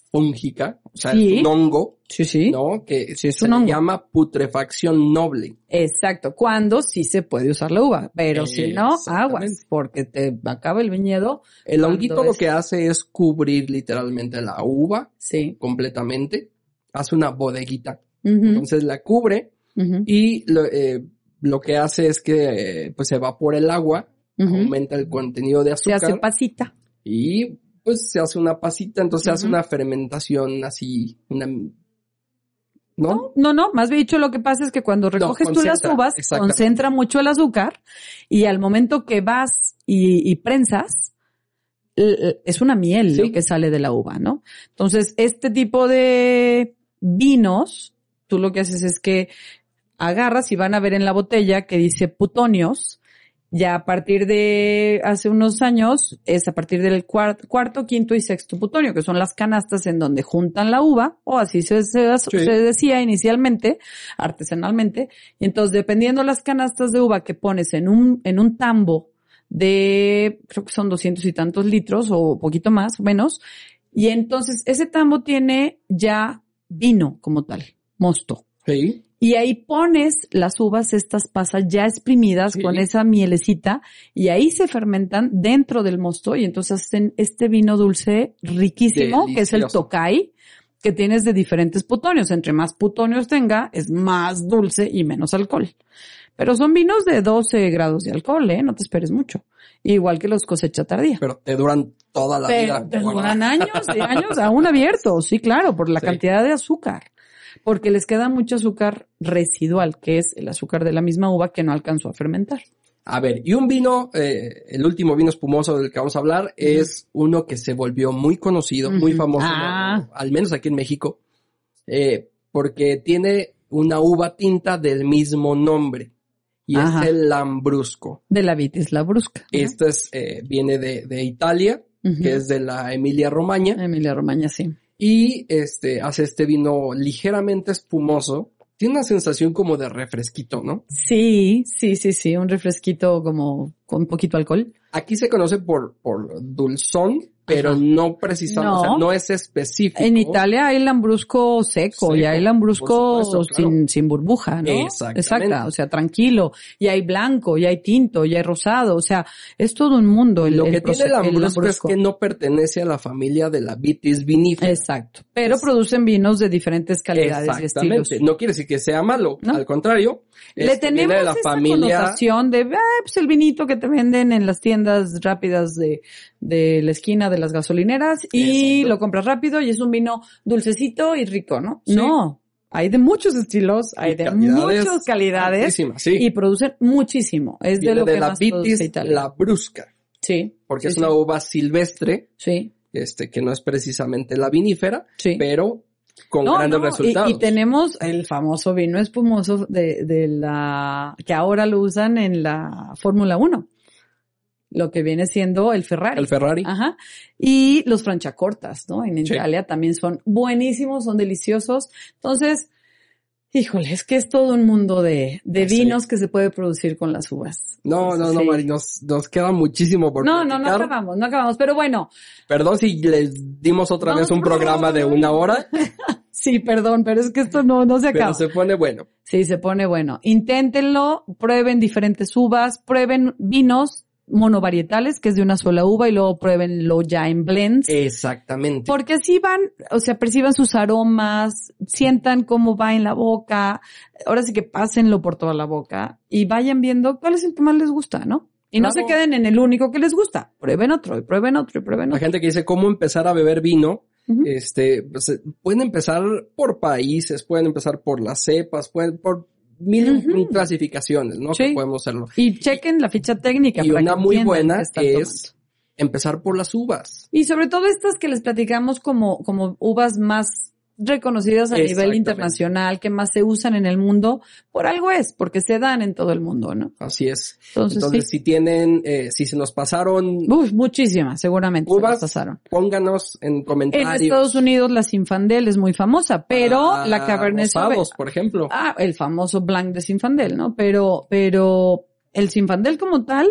fúngica, o sea, Sí. es un hongo, Sí, sí. ¿no? Que Sí, es se un le hongo. llama putrefacción noble. Exacto, cuando sí se puede usar la uva, pero si no, aguas, porque te acaba el viñedo. El honguito lo es- que hace es cubrir literalmente la uva Sí. completamente, hace una bodeguita, Ujú, entonces la cubre ujú, y lo, eh, lo que hace es que eh, pues evapora el agua, ujú. aumenta el contenido de Se azúcar hace pasita. y pues se hace una pasita, entonces se hace una fermentación así, una, ¿no? No, no, no, más bien dicho lo que pasa es que cuando recoges tú las uvas, concentra mucho el azúcar y al momento que vas y, y prensas, es una miel Sí. lo que sale de la uva, ¿no? Entonces, este tipo de vinos, tú lo que haces es que agarras y van a ver en la botella que dice putonios, ya a partir de hace unos años es a partir del cuar- cuarto, quinto y sexto putonio, que son las canastas en donde juntan la uva, o así se, se, se decía inicialmente, artesanalmente, y entonces dependiendo las canastas de uva que pones en un, en un tambo de, creo que son doscientos y tantos litros o poquito más o menos, y entonces ese tambo tiene ya vino como tal, mosto. Sí, Y ahí pones las uvas, estas pasas ya exprimidas Sí. con esa mielecita y ahí se fermentan dentro del mosto y entonces hacen este vino dulce riquísimo que es el. Tokai, que tienes de diferentes putonios. Entre más putonios tenga, es más dulce y menos alcohol. Pero son vinos de 12 grados de alcohol, ¿eh? No te esperes mucho. Igual que los cosecha tardía. Pero te duran toda la Pero vida. te duran años y años aún abiertos, sí, claro, por la Sí. cantidad de azúcar. Porque les queda mucho azúcar residual, que es el azúcar de la misma uva que no alcanzó a fermentar. A ver, y un vino, eh, el último vino espumoso del que vamos a hablar, es uno que se volvió muy conocido, muy famoso, Ah. al menos aquí en México, eh, porque tiene una uva tinta del mismo nombre. Y Ajá. es el Lambrusco. De la vitis la brusca. Este es, eh, viene de, de Italia, que es de la Emilia Romagna. Emilia Romagna, sí. Y este hace este vino ligeramente espumoso. Tiene una sensación como de refresquito, ¿no? Sí, sí, sí, sí, un refresquito como con poquito alcohol. Aquí se conoce por, por dulzón, pero Ajá. no precisamente, o sea, No. no es específico. En Italia hay lambrusco seco, y Seco, hay lambrusco supuesto, claro. sin, sin burbuja, ¿no? Exacta, o sea, tranquilo. Y hay blanco, y hay tinto, y hay rosado, o sea, es todo un mundo el, Lo el que tiene proce- el lambrusco, es lambrusco. que no pertenece a la familia de la vitis vinífera. Exacto. Pero Es- producen vinos de diferentes calidades y estilos. No quiere decir que sea malo, ¿No? al contrario. Le este, tenemos de la esa familia. connotación de, ah, pues el vinito que te venden en las tiendas rápidas de, de la esquina de las gasolineras y Exacto. lo compras rápido y es un vino dulcecito y rico, ¿no? Sí. No. Hay de muchos estilos, hay de calidades muchas calidades sí. y producen muchísimo. Es de lo de que la más vitis Italia. la brusca, Sí. porque sí, es una uva silvestre, Sí, este, que no es precisamente la vinífera, sí. pero con No, grandes no, y- resultados. Y, tenemos el famoso vino espumoso de, de la, que ahora lo usan en la Fórmula 1. Lo que viene siendo el Ferrari. El Ferrari. Ajá. Y los franchacortas, ¿no? En Sí. Italia también son buenísimos, son deliciosos. Entonces, híjole, es que es todo un mundo de, de Sí. vinos que se puede producir con las uvas. No, no, no, Sí. Mari, nos, nos queda muchísimo por No, no, no acabamos, no acabamos. Pero bueno, Perdón si les dimos otra No, vez un no, programa de una hora, sí, perdón, pero es que esto no, no se acaba. pero se pone bueno. Sí, se pone bueno. Inténtenlo, prueben diferentes uvas, prueben vinos monovarietales, que es de una sola uva, y luego pruébenlo ya en blends. Exactamente. Porque así van, o sea, perciban sus aromas, sientan cómo va en la boca, ahora sí que pásenlo por toda la boca y vayan viendo cuál es el que más les gusta, ¿no? Y no se queden en el único que les gusta. Prueben otro, y prueben otro, y prueben La otro. gente que dice cómo empezar a beber vino, este, pues, eh, pueden empezar por países, pueden empezar por las cepas, pueden por mil Ujú. clasificaciones, ¿no? Sí. Que podemos hacerlo. Y chequen la ficha técnica. Y para una que muy buena están es tomando. empezar por las uvas. Y sobre todo estas que les platicamos como, como uvas más reconocidas a nivel internacional, que más se usan en el mundo, por algo es, porque se dan en todo el mundo, ¿no? Así es. Entonces, Entonces, sí. si tienen, eh, si se nos pasaron, Uy, muchísimas, seguramente se Uvas, las pasaron. pónganos en En comentarios. Estados Unidos la Sinfandel es muy famosa, pero Ah, la Cabernet Sauvignon, por ejemplo. ah, el famoso Blanc de Sinfandel, ¿no? Pero, pero el Sinfandel como tal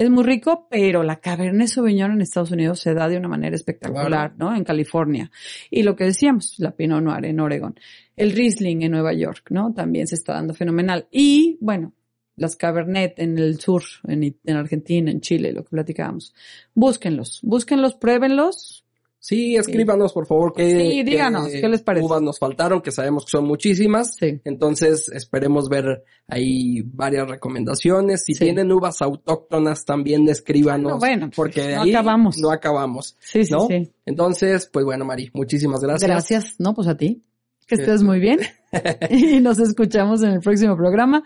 es muy rico, pero la Cabernet Sauvignon en Estados Unidos se da de una manera espectacular, ¿no? En California. Y lo que decíamos, la Pinot Noir en Oregon. El Riesling en Nueva York, ¿no? También se está dando fenomenal. Y, bueno, las Cabernet en el sur, en, en Argentina, en Chile, lo que platicábamos. Búsquenlos, búsquenlos, pruébenlos. Sí, escríbanos, por favor, que Sí, díganos, ¿qué les parece? uvas nos faltaron, que sabemos que son muchísimas. Sí. Entonces, esperemos ver ahí varias recomendaciones. Si Sí. tienen uvas autóctonas, también escríbanos. Ah, bueno, pues, porque de no ahí acabamos. no acabamos. Sí, sí, ¿no? sí. Entonces, pues bueno, Mari, muchísimas gracias. Gracias. No, pues a ti. Que Sí. estés muy bien. y nos escuchamos en el próximo programa.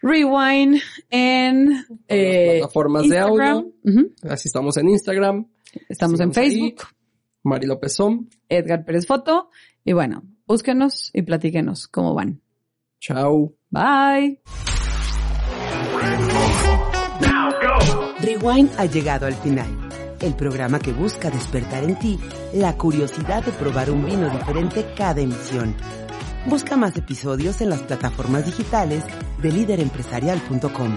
Rewind en eh, plataformas de audio. Así estamos en Instagram. Estamos en ahí. Mari López Som. Edgar Pérez Foto. Y bueno, búsquenos y platíquenos cómo van. Chao. Bye. Rewind ha llegado al final. El programa que busca despertar en ti la curiosidad de probar un vino diferente cada emisión. Busca más episodios en las plataformas digitales de líderempresarial.com.